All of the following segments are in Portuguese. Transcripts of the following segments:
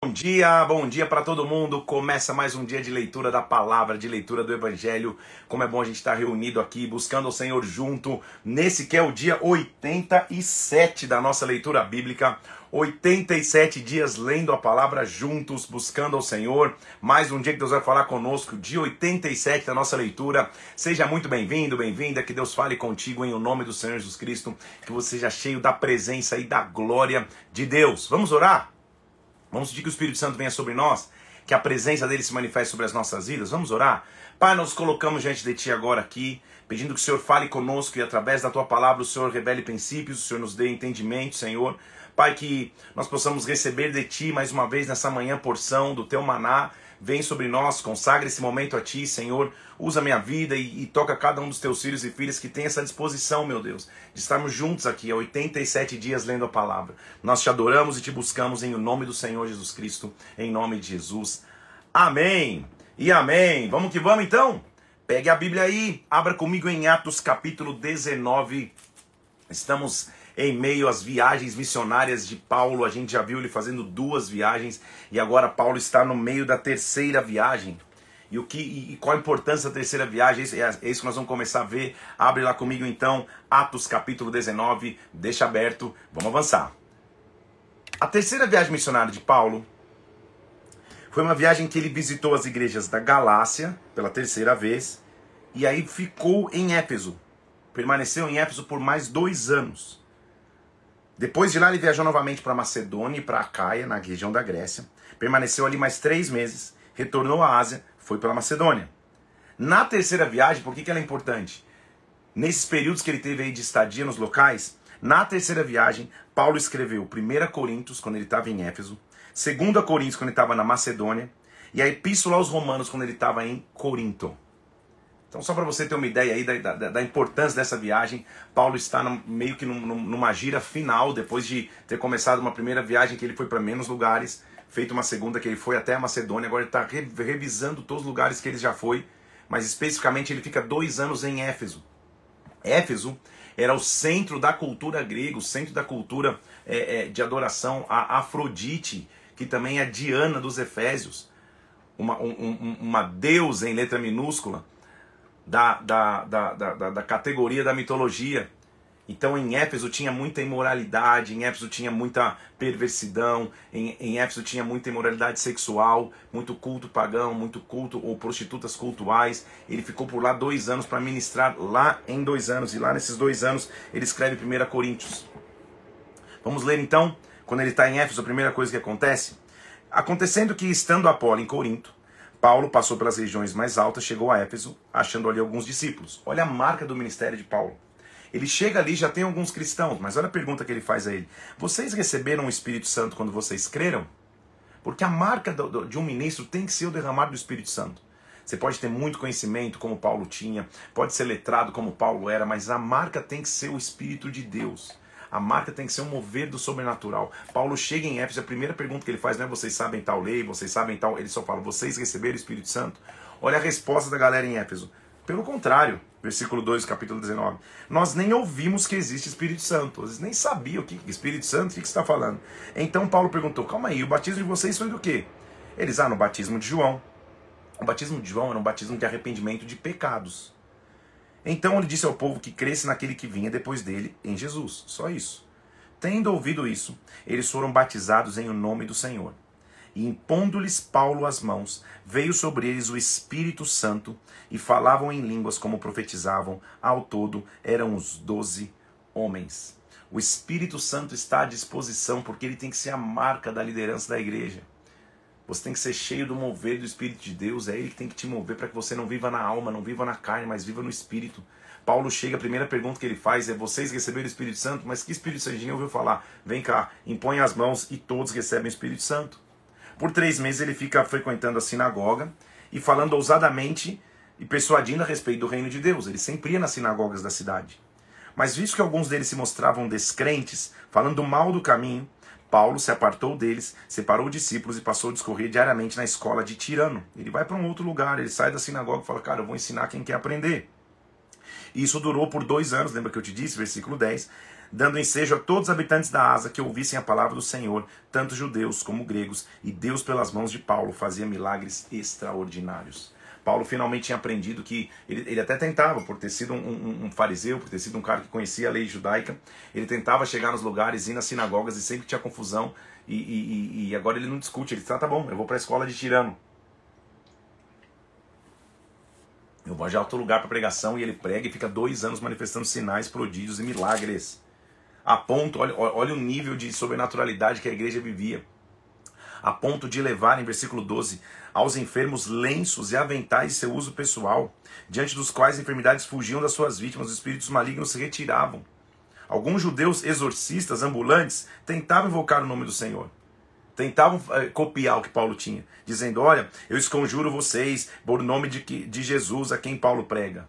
Bom dia, bom dia para todo mundo. Começa mais um dia de leitura da palavra, de leitura do evangelho. Como é bom a gente estar reunido aqui, buscando o Senhor junto, nesse que é o dia 87 da nossa leitura bíblica. 87 dias lendo a palavra juntos, buscando ao Senhor. Mais um dia que Deus vai falar conosco, dia 87 da nossa leitura. Seja muito bem-vindo, bem-vinda, que Deus fale contigo em o nome do Senhor Jesus Cristo, que você seja cheio da presença e da glória de Deus. Vamos orar? Vamos pedir que o Espírito Santo venha sobre nós, que a presença dele se manifeste sobre as nossas vidas. Vamos orar? Pai, nós colocamos diante de Ti agora aqui, pedindo que o Senhor fale conosco e através da Tua palavra o Senhor revele princípios, o Senhor nos dê entendimento, Senhor. Pai, que nós possamos receber de Ti mais uma vez nessa manhã porção do Teu maná Vem sobre nós, consagra esse momento a Ti, Senhor. Usa minha vida e, e, toca cada um dos Teus filhos e filhas que tem essa disposição, meu Deus, de estarmos juntos aqui há 87 dias lendo a palavra. Nós te adoramos e te buscamos em o nome do Senhor Jesus Cristo, em nome de Jesus. Amém e amém. Vamos que vamos então? Pegue a Bíblia aí, abra comigo em Atos capítulo 19. Estamos em meio às viagens missionárias de Paulo. A gente já viu ele fazendo duas viagens e agora Paulo está no meio da terceira viagem. E, o que, e qual a importância da terceira viagem? É, é isso que nós vamos começar a ver. Abre lá comigo então, Atos capítulo 19, deixa aberto, vamos avançar. A terceira viagem missionária de Paulo foi uma viagem que ele visitou as igrejas da Galácia pela terceira vez e aí ficou em Éfeso. Permaneceu em Éfeso por mais dois anos. Depois de lá, ele viajou novamente para Macedônia e para Acaia, na região da Grécia. Permaneceu ali mais três meses, retornou à Ásia, foi pela Macedônia. Na terceira viagem, por que, que ela é importante? Nesses períodos que ele teve aí de estadia nos locais, na terceira viagem, Paulo escreveu 1 Coríntios, quando ele estava em Éfeso, 2 Coríntios, quando ele estava na Macedônia, e a Epístola aos Romanos, quando ele estava em Corinto. Então, só para você ter uma ideia aí da, da, da, importância dessa viagem, Paulo está no, meio que num, numa gira final, depois de ter começado uma primeira viagem que ele foi para menos lugares, feito uma segunda que ele foi até a Macedônia, agora ele está re, revisando todos os lugares que ele já foi, mas especificamente ele fica dois anos em Éfeso. Éfeso era o centro da cultura grega, o centro da cultura é, é, de adoração a Afrodite, que também é Diana dos Efésios, uma, um, uma deusa em letra minúscula da, da, da, da, da categoria da mitologia. Então em Éfeso tinha muita imoralidade, em Éfeso tinha muita perversidão, em, em Éfeso tinha muita imoralidade sexual, muito culto pagão, muito culto ou prostitutas cultuais. Ele ficou por lá dois anos para ministrar lá em dois anos, e lá nesses dois anos ele escreve 1 Coríntios. Vamos ler então, quando ele está em Éfeso, a primeira coisa que acontece. Acontecendo que, estando Apolo em Corinto, Paulo passou pelas regiões mais altas, chegou a Éfeso, achando ali alguns discípulos. Olha a marca do ministério de Paulo. Ele chega ali, já tem alguns cristãos, mas olha a pergunta que ele faz a ele: Vocês receberam o Espírito Santo quando vocês creram? Porque a marca de um ministro tem que ser o derramar do Espírito Santo. Você pode ter muito conhecimento, como Paulo tinha, pode ser letrado, como Paulo era, mas a marca tem que ser o Espírito de Deus. A marca tem que ser um mover do sobrenatural. Paulo chega em Éfeso, a primeira pergunta que ele faz não é vocês sabem tal lei, vocês sabem tal. Ele só fala, vocês receberam o Espírito Santo? Olha a resposta da galera em Éfeso. Pelo contrário, versículo 2, capítulo 19. Nós nem ouvimos que existe Espírito Santo. Eles nem sabiam o que Espírito Santo, o que, que está falando. Então Paulo perguntou: calma aí, o batismo de vocês foi do quê? Eles, ah, no batismo de João. O batismo de João era um batismo de arrependimento de pecados. Então ele disse ao povo que cresce naquele que vinha depois dele, em Jesus. Só isso. Tendo ouvido isso, eles foram batizados em o nome do Senhor. E impondo-lhes Paulo as mãos, veio sobre eles o Espírito Santo, e falavam em línguas como profetizavam. Ao todo eram os doze homens. O Espírito Santo está à disposição, porque ele tem que ser a marca da liderança da igreja. Você tem que ser cheio do mover do Espírito de Deus. É Ele que tem que te mover para que você não viva na alma, não viva na carne, mas viva no Espírito. Paulo chega, a primeira pergunta que ele faz é: Vocês receberam o Espírito Santo? Mas que Espírito Santo? Ninguém ouviu falar. Vem cá, impõe as mãos e todos recebem o Espírito Santo. Por três meses ele fica frequentando a sinagoga e falando ousadamente e persuadindo a respeito do reino de Deus. Ele sempre ia nas sinagogas da cidade. Mas visto que alguns deles se mostravam descrentes, falando mal do caminho, Paulo se apartou deles, separou os discípulos e passou a discorrer diariamente na escola de Tirano. Ele vai para um outro lugar, ele sai da sinagoga e fala: Cara, eu vou ensinar quem quer aprender. E isso durou por dois anos, lembra que eu te disse, versículo 10. dando ensejo a todos os habitantes da Asa que ouvissem a palavra do Senhor, tanto judeus como gregos, e Deus, pelas mãos de Paulo, fazia milagres extraordinários. Paulo finalmente tinha aprendido que ele, ele até tentava, por ter sido um, um, um, fariseu, por ter sido um cara que conhecia a lei judaica, ele tentava chegar nos lugares, ir nas sinagogas e sempre tinha confusão. E, e, e agora ele não discute, ele diz: ah, tá bom, eu vou para a escola de tirano. Eu vou já outro lugar para pregação e ele prega e fica dois anos manifestando sinais, prodígios e milagres. A ponto, olha, olha o nível de sobrenaturalidade que a igreja vivia. A ponto de levar, em versículo 12, aos enfermos lenços e aventais de seu uso pessoal, diante dos quais enfermidades fugiam das suas vítimas, os espíritos malignos se retiravam. Alguns judeus exorcistas ambulantes tentavam invocar o nome do Senhor. Tentavam eh, copiar o que Paulo tinha, dizendo: Olha, eu esconjuro vocês por nome de, de Jesus a quem Paulo prega.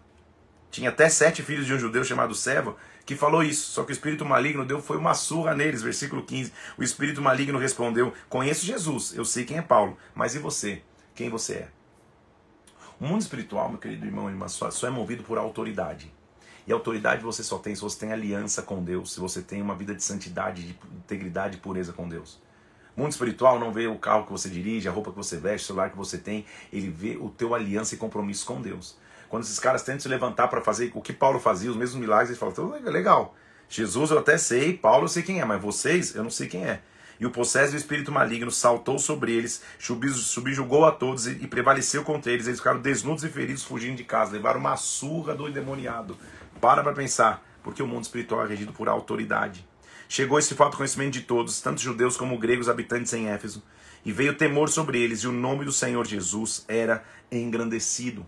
Tinha até sete filhos de um judeu chamado Seva que falou isso. Só que o espírito maligno deu foi uma surra neles, versículo 15. O espírito maligno respondeu: Conheço Jesus, eu sei quem é Paulo, mas e você? quem você é. O mundo espiritual, meu querido irmão e irmã, só, só é movido por autoridade. E autoridade você só tem se você tem aliança com Deus, se você tem uma vida de santidade, de integridade e pureza com Deus. O mundo espiritual não vê o carro que você dirige, a roupa que você veste, o celular que você tem, ele vê o teu aliança e compromisso com Deus. Quando esses caras tentam se levantar para fazer o que Paulo fazia, os mesmos milagres, eles falam: legal, Jesus eu até sei, Paulo eu sei quem é, mas vocês eu não sei quem é. E o possesso do espírito maligno saltou sobre eles, subjugou a todos e prevaleceu contra eles. Eles ficaram desnudos e feridos, fugindo de casa. Levaram uma surra do endemoniado. Para para pensar, porque o mundo espiritual é regido por autoridade. Chegou esse fato conhecimento de todos, tanto judeus como gregos habitantes em Éfeso. E veio temor sobre eles, e o nome do Senhor Jesus era engrandecido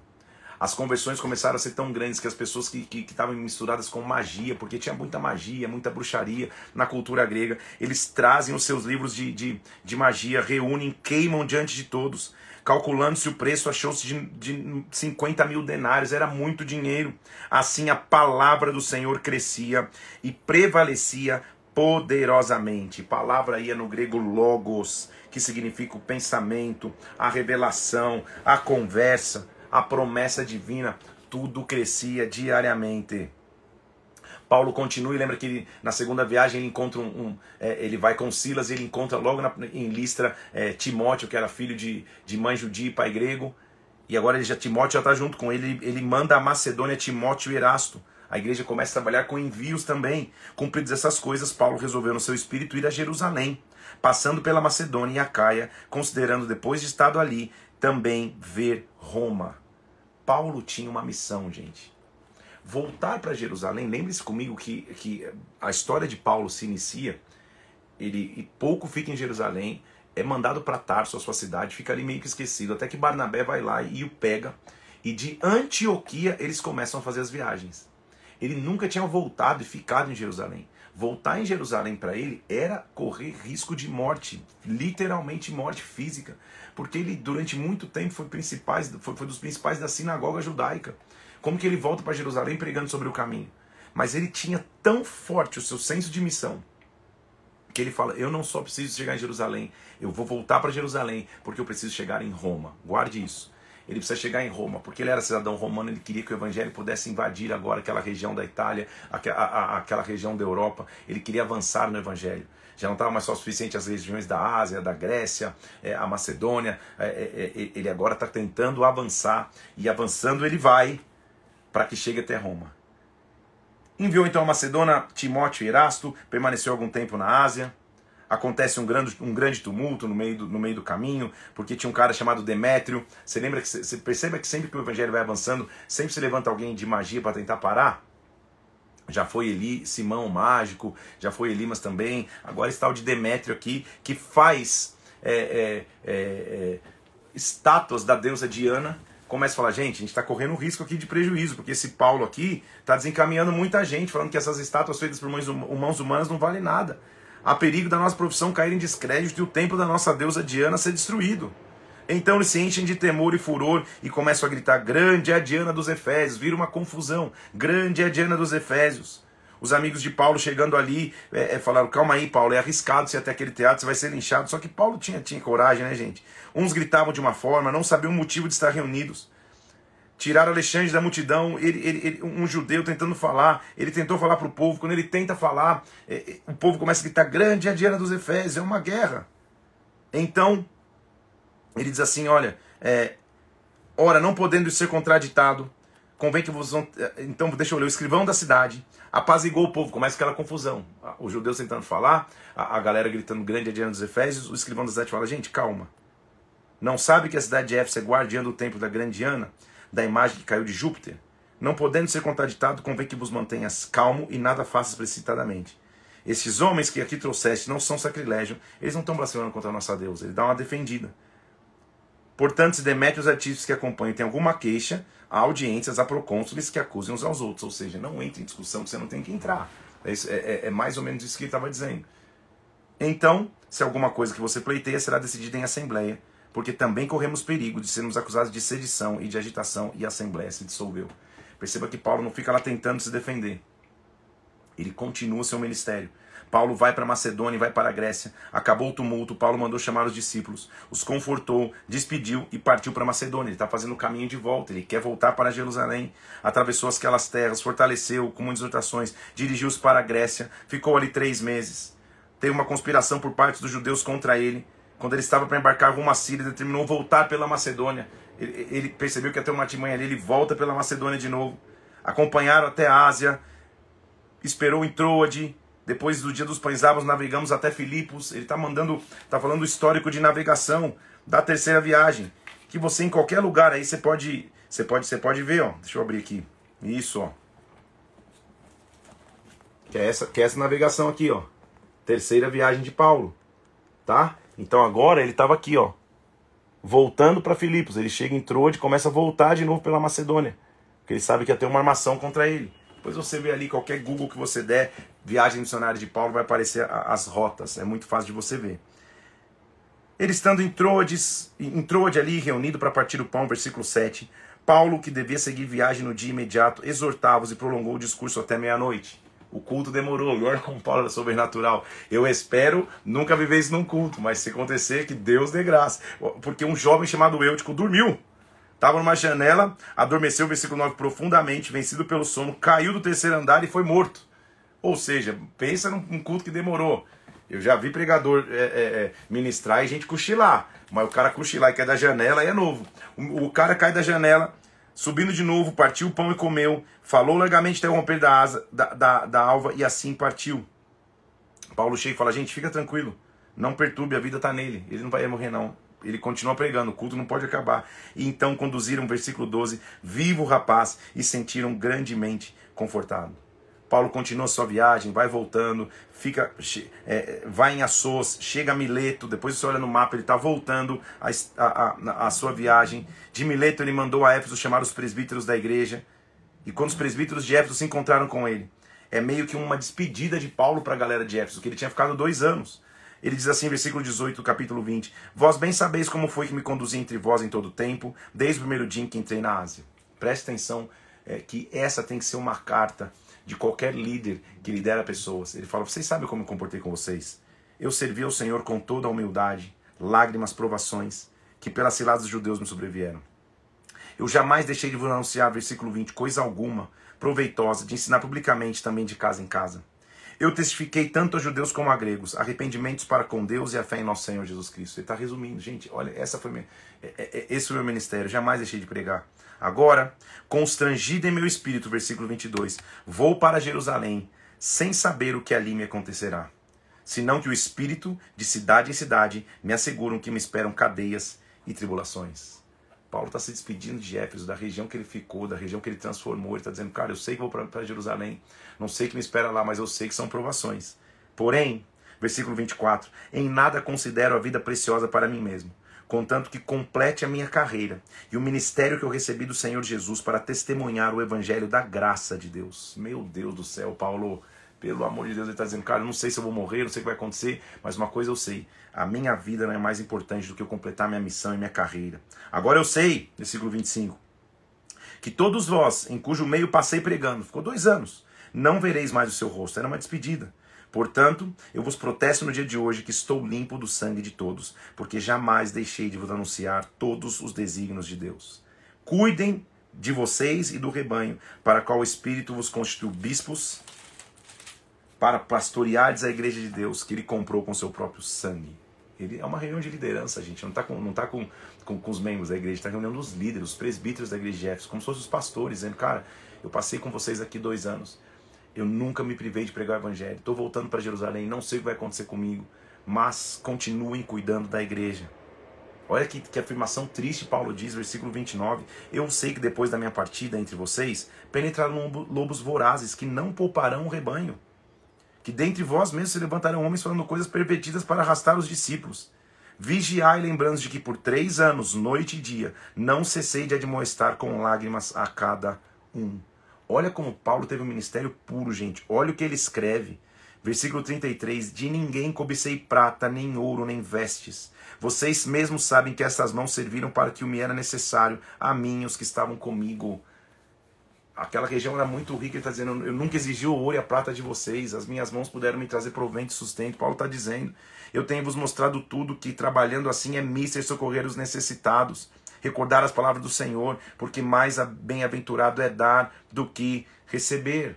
as conversões começaram a ser tão grandes que as pessoas que estavam misturadas com magia, porque tinha muita magia, muita bruxaria na cultura grega, eles trazem os seus livros de, de, de magia, reúnem, queimam diante de todos. Calculando-se o preço, achou-se de, de 50 mil denários, era muito dinheiro. Assim a palavra do Senhor crescia e prevalecia poderosamente. Palavra aí é no grego logos, que significa o pensamento, a revelação, a conversa a promessa divina, tudo crescia diariamente. Paulo continua e lembra que ele, na segunda viagem ele encontra um, um é, ele vai com Silas e ele encontra logo na, em Listra é, Timóteo, que era filho de, de mãe judia e pai grego. E agora ele já, Timóteo já está junto com ele, ele manda a Macedônia Timóteo e Erasto. A igreja começa a trabalhar com envios também. Cumpridas essas coisas, Paulo resolveu no seu espírito ir a Jerusalém, passando pela Macedônia e a Caia, considerando depois de estado ali, também ver Roma. Paulo tinha uma missão, gente. Voltar para Jerusalém, lembre-se comigo que, que a história de Paulo se inicia, ele pouco fica em Jerusalém, é mandado para Tarso, a sua cidade, fica ali meio que esquecido, até que Barnabé vai lá e o pega, e de Antioquia eles começam a fazer as viagens. Ele nunca tinha voltado e ficado em Jerusalém. Voltar em Jerusalém para ele era correr risco de morte, literalmente morte física porque ele durante muito tempo foi, principais, foi, foi dos principais da sinagoga judaica. Como que ele volta para Jerusalém pregando sobre o caminho? Mas ele tinha tão forte o seu senso de missão que ele fala: Eu não só preciso chegar em Jerusalém, eu vou voltar para Jerusalém porque eu preciso chegar em Roma. Guarde isso. Ele precisa chegar em Roma, porque ele era cidadão romano, ele queria que o evangelho pudesse invadir agora aquela região da Itália, aquela, aquela região da Europa. Ele queria avançar no evangelho já não estava mais só suficiente as regiões da Ásia, da Grécia, é, a Macedônia. É, é, ele agora está tentando avançar e avançando ele vai para que chegue até Roma. Enviou então a Macedônia Timóteo e Erasto, permaneceu algum tempo na Ásia. Acontece um grande, um grande tumulto no meio, do, no meio do caminho, porque tinha um cara chamado Demétrio. Você lembra que você percebe que sempre que o evangelho vai avançando, sempre se levanta alguém de magia para tentar parar? Já foi Eli, Simão Mágico, já foi Elimas também. Agora está o de Demétrio aqui, que faz é, é, é, é, estátuas da deusa Diana. Começa a falar, gente, a gente está correndo um risco aqui de prejuízo, porque esse Paulo aqui está desencaminhando muita gente, falando que essas estátuas feitas por mãos, mãos humanas não valem nada. Há perigo da nossa profissão cair em descrédito e o templo da nossa deusa Diana ser destruído. Então eles se enchem de temor e furor e começam a gritar: Grande é a Diana dos Efésios. Vira uma confusão. Grande é a Diana dos Efésios. Os amigos de Paulo chegando ali é, é, falaram: Calma aí, Paulo, é arriscado você ir até aquele teatro, você vai ser linchado. Só que Paulo tinha, tinha coragem, né, gente? Uns gritavam de uma forma, não sabiam o motivo de estar reunidos. Tirar Alexandre da multidão, ele, ele, ele, um judeu tentando falar, ele tentou falar para o povo, quando ele tenta falar, é, é, o povo começa a gritar, grande é a Diana dos Efésios, é uma guerra. Então, ele diz assim, olha, é, ora, não podendo ser contraditado, convém que vos vão. Então, deixa eu ler. O escrivão da cidade apazigou o povo. Começa aquela confusão. Os judeus tentando falar, a, a galera gritando grande adiante dos Efésios. O escrivão da cidade fala: gente, calma. Não sabe que a cidade de Éfeso é guardiã do templo da grande Diana, da imagem que caiu de Júpiter? Não podendo ser contraditado, convém que vos mantenhas calmo e nada faças precipitadamente. Esses homens que aqui trouxeste não são sacrilégio, eles não estão blasfemando contra a nossa Deus, ele dá uma defendida. Portanto, se demete os artistas que acompanham tem alguma queixa, há audiências, há procônsules que acusem uns aos outros. Ou seja, não entre em discussão que você não tem que entrar. É, é, é mais ou menos isso que ele estava dizendo. Então, se alguma coisa que você pleiteia será decidida em assembleia, porque também corremos perigo de sermos acusados de sedição e de agitação e a assembleia se dissolveu. Perceba que Paulo não fica lá tentando se defender. Ele continua seu ministério. Paulo vai para Macedônia e vai para a Grécia. Acabou o tumulto, Paulo mandou chamar os discípulos, os confortou, despediu e partiu para Macedônia. Ele está fazendo o caminho de volta, ele quer voltar para Jerusalém. Atravessou aquelas terras, fortaleceu com muitas exortações, dirigiu-se para a Grécia, ficou ali três meses. Teve uma conspiração por parte dos judeus contra ele. Quando ele estava para embarcar rumo à Síria, determinou voltar pela Macedônia. Ele, ele percebeu que ter uma artimanha ali, ele volta pela Macedônia de novo. Acompanharam até a Ásia, esperou em Troade, depois do dia dos pães árvores, navegamos até Filipos. Ele está mandando, está falando o histórico de navegação da terceira viagem. Que você em qualquer lugar aí você pode, você pode, você pode ver, ó. Deixa eu abrir aqui. Isso, ó. Que é essa, que é essa navegação aqui, ó. Terceira viagem de Paulo, tá? Então agora ele estava aqui, ó, voltando para Filipos. Ele chega em Troade, começa a voltar de novo pela Macedônia, porque ele sabe que ia ter uma armação contra ele. Depois você vê ali qualquer Google que você der, viagem missionária de Paulo, vai aparecer as rotas. É muito fácil de você ver. Ele estando em Troades, em ali, reunido para partir o pão, versículo 7. Paulo, que devia seguir viagem no dia imediato, exortava-os e prolongou o discurso até meia-noite. O culto demorou, agora com Paulo era sobrenatural. Eu espero nunca viver isso num culto, mas se acontecer, que Deus dê graça. Porque um jovem chamado Eutico dormiu Estava numa janela, adormeceu, versículo 9, profundamente, vencido pelo sono, caiu do terceiro andar e foi morto. Ou seja, pensa num culto que demorou. Eu já vi pregador é, é, é, ministrar e gente cochilar. Mas o cara cochilar e cai da janela é novo. O, o, cara cai da janela, subindo de novo, partiu o pão e comeu. Falou largamente até o romper da, asa, da, da, da alva e assim partiu. Paulo chega e fala: gente, fica tranquilo. Não perturbe, a vida está nele. Ele não vai morrer, não ele continua pregando, o culto não pode acabar. E então conduziram, versículo 12, vivo o rapaz e sentiram grandemente confortado. Paulo continua sua viagem, vai voltando, fica, é, vai em Assos, chega a Mileto, depois você olha no mapa, ele está voltando a, a, a, sua viagem. De Mileto ele mandou a Éfeso chamar os presbíteros da igreja. E quando os presbíteros de Éfeso se encontraram com ele, é meio que uma despedida de Paulo para a galera de Éfeso, que ele tinha ficado dois anos. Ele diz assim, versículo 18 do capítulo 20: Vós bem sabeis como foi que me conduzi entre vós em todo o tempo, desde o primeiro dia em que entrei na Ásia. Preste atenção é, que essa tem que ser uma carta de qualquer líder que lidera pessoas. Ele fala: Vocês sabem como eu comportei com vocês? Eu servi ao Senhor com toda a humildade, lágrimas, provações, que pelas ciladas dos judeus me sobrevieram. Eu jamais deixei de vos anunciar, versículo 20, coisa alguma proveitosa, de ensinar publicamente também de casa em casa eu testifiquei tanto a judeus como a gregos, arrependimentos para com Deus e a fé em nosso Senhor Jesus Cristo. Ele está resumindo, gente, olha, essa foi minha, é, é, é, esse foi o meu ministério, jamais deixei de pregar. Agora, constrangido em meu espírito, versículo 22, vou para Jerusalém, sem saber o que ali me acontecerá. Senão que o espírito, de cidade em cidade, me asseguram que me esperam cadeias e tribulações. Paulo está se despedindo de Éfeso, da região que ele ficou, da região que ele transformou. Ele está dizendo, cara, eu sei que vou para Jerusalém, não sei que me espera lá, mas eu sei que são provações. Porém, versículo 24: Em nada considero a vida preciosa para mim mesmo, contanto que complete a minha carreira e o ministério que eu recebi do Senhor Jesus para testemunhar o evangelho da graça de Deus. Meu Deus do céu, Paulo. Pelo amor de Deus, ele está dizendo, cara, eu não sei se eu vou morrer, não sei o que vai acontecer, mas uma coisa eu sei: a minha vida não é mais importante do que eu completar minha missão e minha carreira. Agora eu sei, versículo 25, que todos vós, em cujo meio passei pregando, ficou dois anos, não vereis mais o seu rosto. Era uma despedida. Portanto, eu vos protesto no dia de hoje que estou limpo do sangue de todos, porque jamais deixei de vos anunciar todos os desígnios de Deus. Cuidem de vocês e do rebanho, para qual o Espírito vos constituiu bispos, para pastoreares a igreja de Deus, que ele comprou com seu próprio sangue. Ele é uma reunião de liderança, gente. Não está com, não tá com, com, com os membros da igreja, está reunindo os líderes, os presbíteros da igreja de Éfeso, como se fossem os pastores, dizendo, cara, eu passei com vocês aqui dois anos. Eu nunca me privei de pregar o evangelho. Estou voltando para Jerusalém, não sei o que vai acontecer comigo, mas continuem cuidando da igreja. Olha que, que afirmação triste Paulo diz, versículo 29. Eu sei que depois da minha partida entre vocês, penetrarão lobos vorazes que não pouparão o rebanho. Que dentre vós mesmos se levantarão homens falando coisas pervertidas para arrastar os discípulos. Vigiai, lembrando de que por três anos, noite e dia, não cessei de admoestar com lágrimas a cada um. Olha como Paulo teve um ministério puro, gente. Olha o que ele escreve. Versículo 33: De ninguém cobicei prata, nem ouro, nem vestes. Vocês mesmos sabem que essas mãos serviram para que o me era necessário, a mim, os que estavam comigo. Aquela região era muito rica, ele está dizendo: Eu nunca exigi o ouro e a prata de vocês, as minhas mãos puderam me trazer provento e sustento. Paulo está dizendo: Eu tenho vos mostrado tudo, que trabalhando assim é mister socorrer os necessitados recordar as palavras do Senhor, porque mais bem-aventurado é dar do que receber.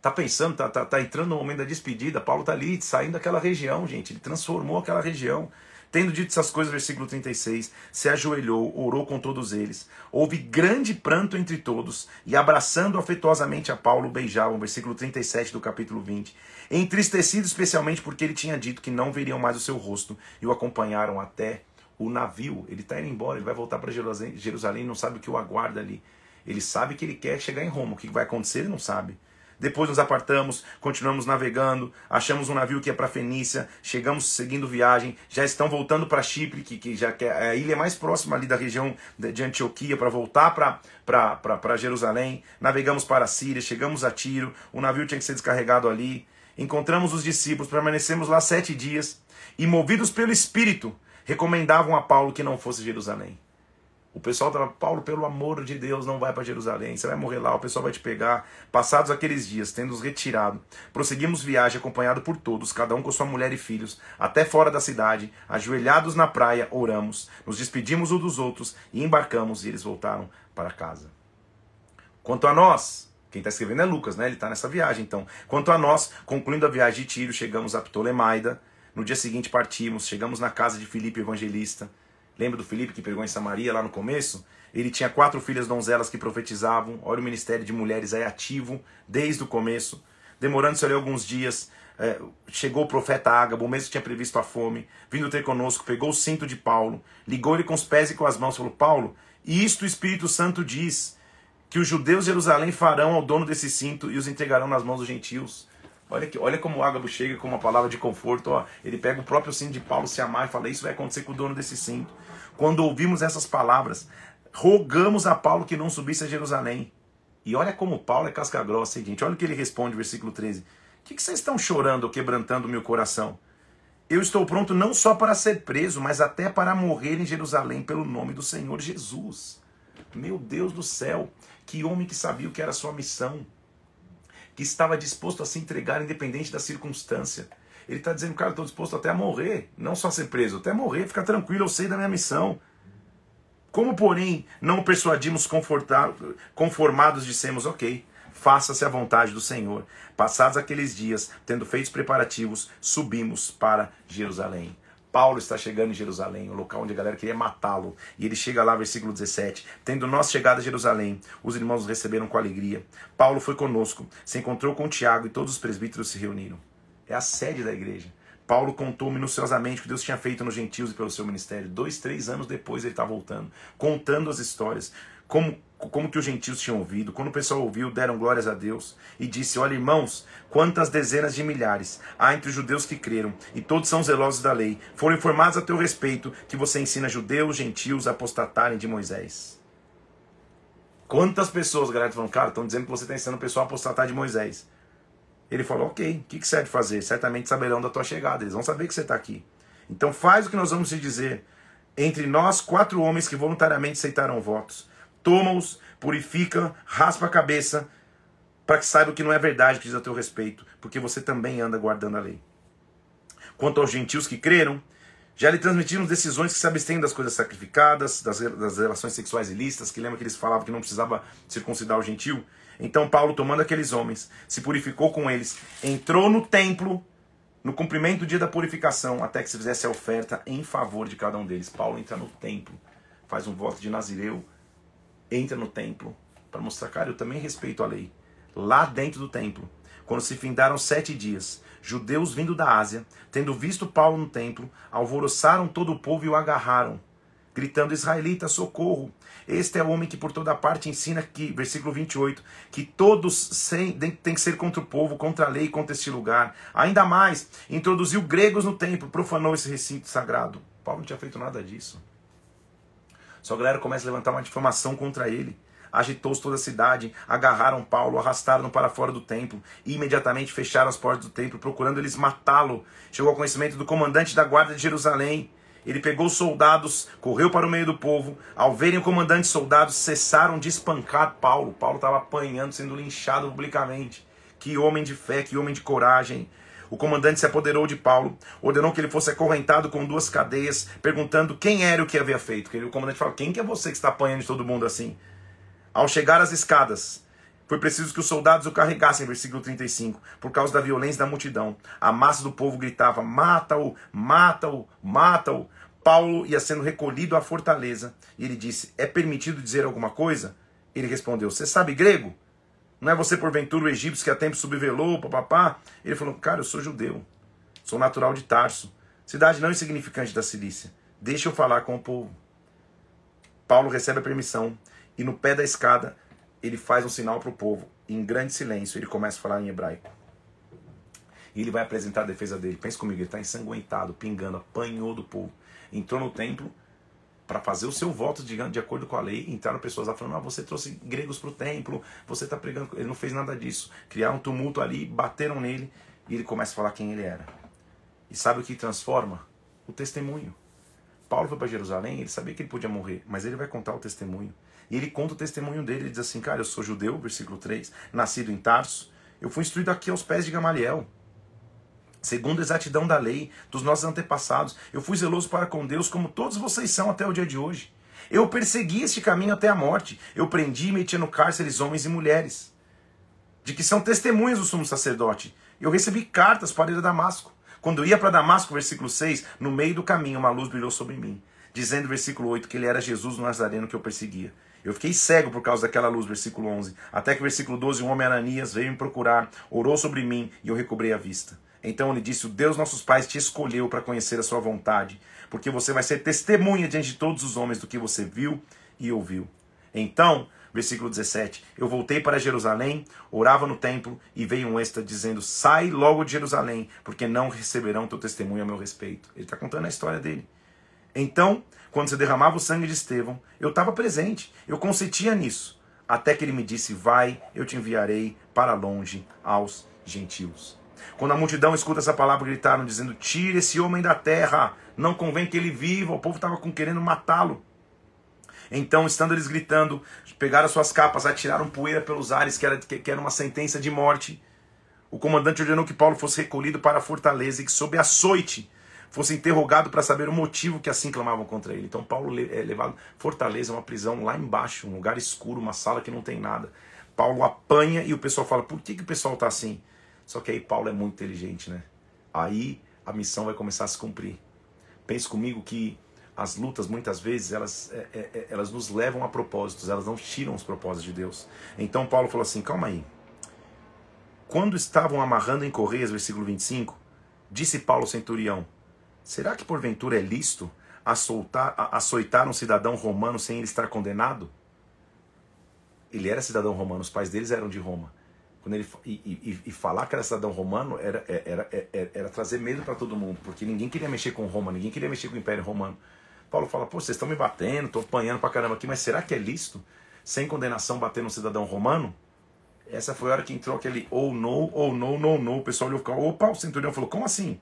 Tá pensando, tá, tá, tá entrando no momento da despedida. Paulo tá ali saindo daquela região, gente. Ele transformou aquela região. Tendo dito essas coisas, versículo 36, se ajoelhou, orou com todos eles. Houve grande pranto entre todos, e abraçando afetuosamente a Paulo, beijavam. Versículo 37 do capítulo 20. Entristecido especialmente porque ele tinha dito que não veriam mais o seu rosto, e o acompanharam até o navio, ele está indo embora, ele vai voltar para Jerusalém, Jerusalém, não sabe o que o aguarda ali. Ele sabe que ele quer chegar em Roma, o que vai acontecer ele não sabe. Depois nos apartamos, continuamos navegando, achamos um navio que ia para Fenícia, chegamos seguindo viagem, já estão voltando para Chipre, que, que já que é a ilha mais próxima ali da região de Antioquia, para voltar para Jerusalém. Navegamos para a Síria, chegamos a Tiro, o navio tinha que ser descarregado ali. Encontramos os discípulos, permanecemos lá sete dias e, movidos pelo Espírito, recomendavam a Paulo que não fosse Jerusalém. O pessoal estava, Paulo, pelo amor de Deus, não vai para Jerusalém, você vai morrer lá, o pessoal vai te pegar. Passados aqueles dias, tendo-os retirado, prosseguimos viagem acompanhado por todos, cada um com sua mulher e filhos, até fora da cidade, ajoelhados na praia, oramos, nos despedimos uns dos outros e embarcamos e eles voltaram para casa. Quanto a nós, quem está escrevendo é Lucas, né? Ele está nessa viagem, então. Quanto a nós, concluindo a viagem de Tiro, chegamos a Ptolemaida, no dia seguinte partimos, chegamos na casa de Filipe Evangelista. Lembra do Filipe que pregou em Samaria lá no começo? Ele tinha quatro filhas donzelas que profetizavam. Olha, o ministério de mulheres é ativo desde o começo. Demorando-se ali alguns dias, é, chegou o profeta Ágabo, o mesmo que tinha previsto a fome, vindo ter conosco, pegou o cinto de Paulo, ligou-lhe com os pés e com as mãos, falou: Paulo, isto o Espírito Santo diz, que os judeus de Jerusalém farão ao dono desse cinto e os entregarão nas mãos dos gentios. Olha, que, olha como o Ágabo chega com uma palavra de conforto. Ó. Ele pega o próprio cinto de Paulo, se amar e fala: Isso vai acontecer com o dono desse cinto. Quando ouvimos essas palavras, rogamos a Paulo que não subisse a Jerusalém. E olha como Paulo é casca grossa, hein, gente. Olha o que ele responde, versículo 13: O que, que vocês estão chorando ou quebrantando o meu coração? Eu estou pronto não só para ser preso, mas até para morrer em Jerusalém pelo nome do Senhor Jesus. Meu Deus do céu, que homem que sabia o que era sua missão que estava disposto a se entregar independente da circunstância. Ele está dizendo, cara, estou disposto até a morrer, não só a ser preso, até morrer, fica tranquilo, eu sei da minha missão. Como, porém, não persuadimos conformados, dissemos, ok, faça-se a vontade do Senhor. Passados aqueles dias, tendo feito os preparativos, subimos para Jerusalém. Paulo está chegando em Jerusalém, o local onde a galera queria matá-lo. E ele chega lá, versículo 17. Tendo nós chegado a Jerusalém, os irmãos receberam com alegria. Paulo foi conosco, se encontrou com Tiago e todos os presbíteros se reuniram. É a sede da igreja. Paulo contou minuciosamente o que Deus tinha feito nos gentios e pelo seu ministério. Dois, três anos depois ele está voltando, contando as histórias como, como que os gentios tinham ouvido. Quando o pessoal ouviu, deram glórias a Deus e disse: Olha, irmãos, quantas dezenas de milhares há entre os judeus que creram, e todos são zelosos da lei. Foram informados a teu respeito que você ensina judeus, gentios a apostatarem de Moisés. Quantas pessoas, galera, falam, cara, estão dizendo que você está ensinando o pessoal a apostatar de Moisés. Ele falou, ok, o que, que você deve fazer? Certamente saberão da tua chegada, eles vão saber que você está aqui. Então faz o que nós vamos te dizer. Entre nós, quatro homens que voluntariamente aceitaram votos toma-os, purifica, raspa a cabeça, para que saiba que não é verdade que diz a teu respeito, porque você também anda guardando a lei. Quanto aos gentios que creram, Já lhe transmitiram decisões que se abstêm das coisas sacrificadas, das, das relações sexuais ilícitas, que lembra que eles falavam que não precisava circuncidar o gentil? Então Paulo, tomando aqueles homens, se purificou com eles, entrou no templo, no cumprimento do dia da purificação, até que se fizesse a oferta em favor de cada um deles. Paulo entra no templo, faz um voto de Nazireu, entra no templo, para mostrar, cara, eu também respeito a lei. Lá dentro do templo, quando se findaram sete dias, judeus vindo da Ásia, tendo visto Paulo no templo, alvoroçaram todo o povo e o agarraram, gritando: Israelita, socorro! Este é o homem que por toda parte ensina que, versículo 28, que todos têm que ser contra o povo, contra a lei, contra este lugar. Ainda mais, introduziu gregos no templo, profanou esse recinto sagrado. Paulo não tinha feito nada disso. Só a galera começa a levantar uma difamação contra ele. Agitou-se toda a cidade, agarraram Paulo, arrastaram-no para fora do templo e imediatamente fecharam as portas do templo, procurando eles matá-lo. Chegou ao conhecimento do comandante da guarda de Jerusalém ele pegou os soldados, correu para o meio do povo. Ao verem o comandante soldados, cessaram de espancar Paulo. Paulo estava apanhando, sendo linchado publicamente. Que homem de fé, que homem de coragem. O comandante se apoderou de Paulo, ordenou que ele fosse acorrentado com duas cadeias, perguntando quem era o que havia feito. O comandante falou: Quem que é você que está apanhando de todo mundo assim? Ao chegar às escadas, foi preciso que os soldados o carregassem, versículo 35, por causa da violência da multidão. A massa do povo gritava: Mata-o, mata-o, mata-o. Paulo ia sendo recolhido à fortaleza e ele disse: É permitido dizer alguma coisa? Ele respondeu: Você sabe grego? Não é você porventura o egípcio que há tempo subvelou, papapá? Ele falou: Cara, eu sou judeu, sou natural de Tarso, cidade não insignificante da Cilícia. Deixa eu falar com o povo. Paulo recebe a permissão e no pé da escada ele faz um sinal para o povo. Em grande silêncio, ele começa a falar em hebraico. E ele vai apresentar a defesa dele. Pensa comigo, ele está ensanguentado, pingando, apanhou do povo. Entrou no templo para fazer o seu voto de, de acordo com a lei. Entraram pessoas lá falando: ah, você trouxe gregos para o templo, você está pregando. Ele não fez nada disso. Criaram um tumulto ali, bateram nele e ele começa a falar quem ele era. E sabe o que transforma? O testemunho. Paulo foi para Jerusalém, ele sabia que ele podia morrer, mas ele vai contar o testemunho. E ele conta o testemunho dele, ele diz assim, cara, eu sou judeu, versículo 3, nascido em Tarso, eu fui instruído aqui aos pés de Gamaliel, segundo a exatidão da lei, dos nossos antepassados. Eu fui zeloso para com Deus, como todos vocês são até o dia de hoje. Eu persegui este caminho até a morte. Eu prendi e meti no cárceres homens e mulheres, de que são testemunhas do sumo sacerdote. Eu recebi cartas para ir a Damasco. Quando eu ia para Damasco, versículo 6, no meio do caminho uma luz brilhou sobre mim, dizendo, versículo 8, que ele era Jesus o Nazareno que eu perseguia. Eu fiquei cego por causa daquela luz, versículo 11. Até que, versículo 12, um homem Ananias veio me procurar, orou sobre mim e eu recobrei a vista. Então ele disse: O Deus nossos pais te escolheu para conhecer a sua vontade, porque você vai ser testemunha diante de todos os homens do que você viu e ouviu. Então, versículo 17: Eu voltei para Jerusalém, orava no templo e veio um êxtase dizendo: Sai logo de Jerusalém, porque não receberão teu testemunho a meu respeito. Ele está contando a história dele. Então, quando se derramava o sangue de Estevão, eu estava presente, eu consentia nisso. Até que ele me disse: Vai, eu te enviarei para longe aos gentios. Quando a multidão escuta essa palavra, gritaram, dizendo: Tire esse homem da terra, não convém que ele viva. O povo estava querendo matá-lo. Então, estando eles gritando, pegaram suas capas, atiraram poeira pelos ares, que era, que era uma sentença de morte. O comandante ordenou que Paulo fosse recolhido para a fortaleza e que, sob açoite, fosse interrogado para saber o motivo que assim clamavam contra ele. Então Paulo é levado Fortaleza, uma prisão lá embaixo, um lugar escuro, uma sala que não tem nada. Paulo apanha e o pessoal fala: "Por que que o pessoal está assim?" Só que aí Paulo é muito inteligente, né? Aí a missão vai começar a se cumprir. Pense comigo que as lutas muitas vezes elas, é, é, é elas nos levam a propósitos, elas não tiram os propósitos de Deus. Então Paulo falou assim: calma aí. Quando estavam amarrando em correias, versículo 25, disse Paulo ao centurião: Será que porventura é lícito assoltar, açoitar um cidadão romano sem ele estar condenado? Ele era cidadão romano, os pais deles eram de Roma. Quando ele, e, e, e falar que era cidadão romano era, era, era, era, era trazer medo para todo mundo, porque ninguém queria mexer com Roma, ninguém queria mexer com o Império Romano. Paulo fala: pô, vocês estão me batendo, estou apanhando pra caramba aqui, mas será que é lícito, sem condenação, bater num cidadão romano? Essa foi a hora que entrou aquele ou oh, não, ou oh, não, não, não. O pessoal olhou e falou: opa, o centurião falou: como assim?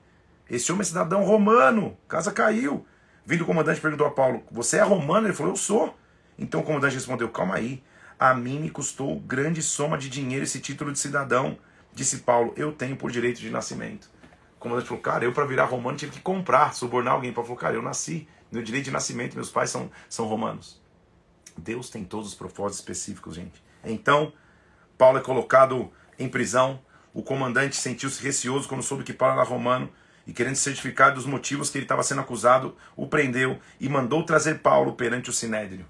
Esse homem é cidadão romano. Casa caiu. Vindo o comandante perguntou a Paulo: Você é romano? Ele falou: Eu sou. Então o comandante respondeu: Calma aí. A mim me custou grande soma de dinheiro esse título de cidadão. Disse Paulo: Eu tenho por direito de nascimento. comandante falou, cara, eu para virar romano tive que comprar, subornar alguém para falar, cara, eu nasci, meu direito de nascimento, meus pais são, são romanos. Deus tem todos os propósitos específicos, gente. Então, Paulo é colocado em prisão. O comandante sentiu-se receoso quando soube que Paulo era romano e, querendo certificar dos motivos que ele estava sendo acusado, o prendeu e mandou trazer Paulo perante o sinédrio.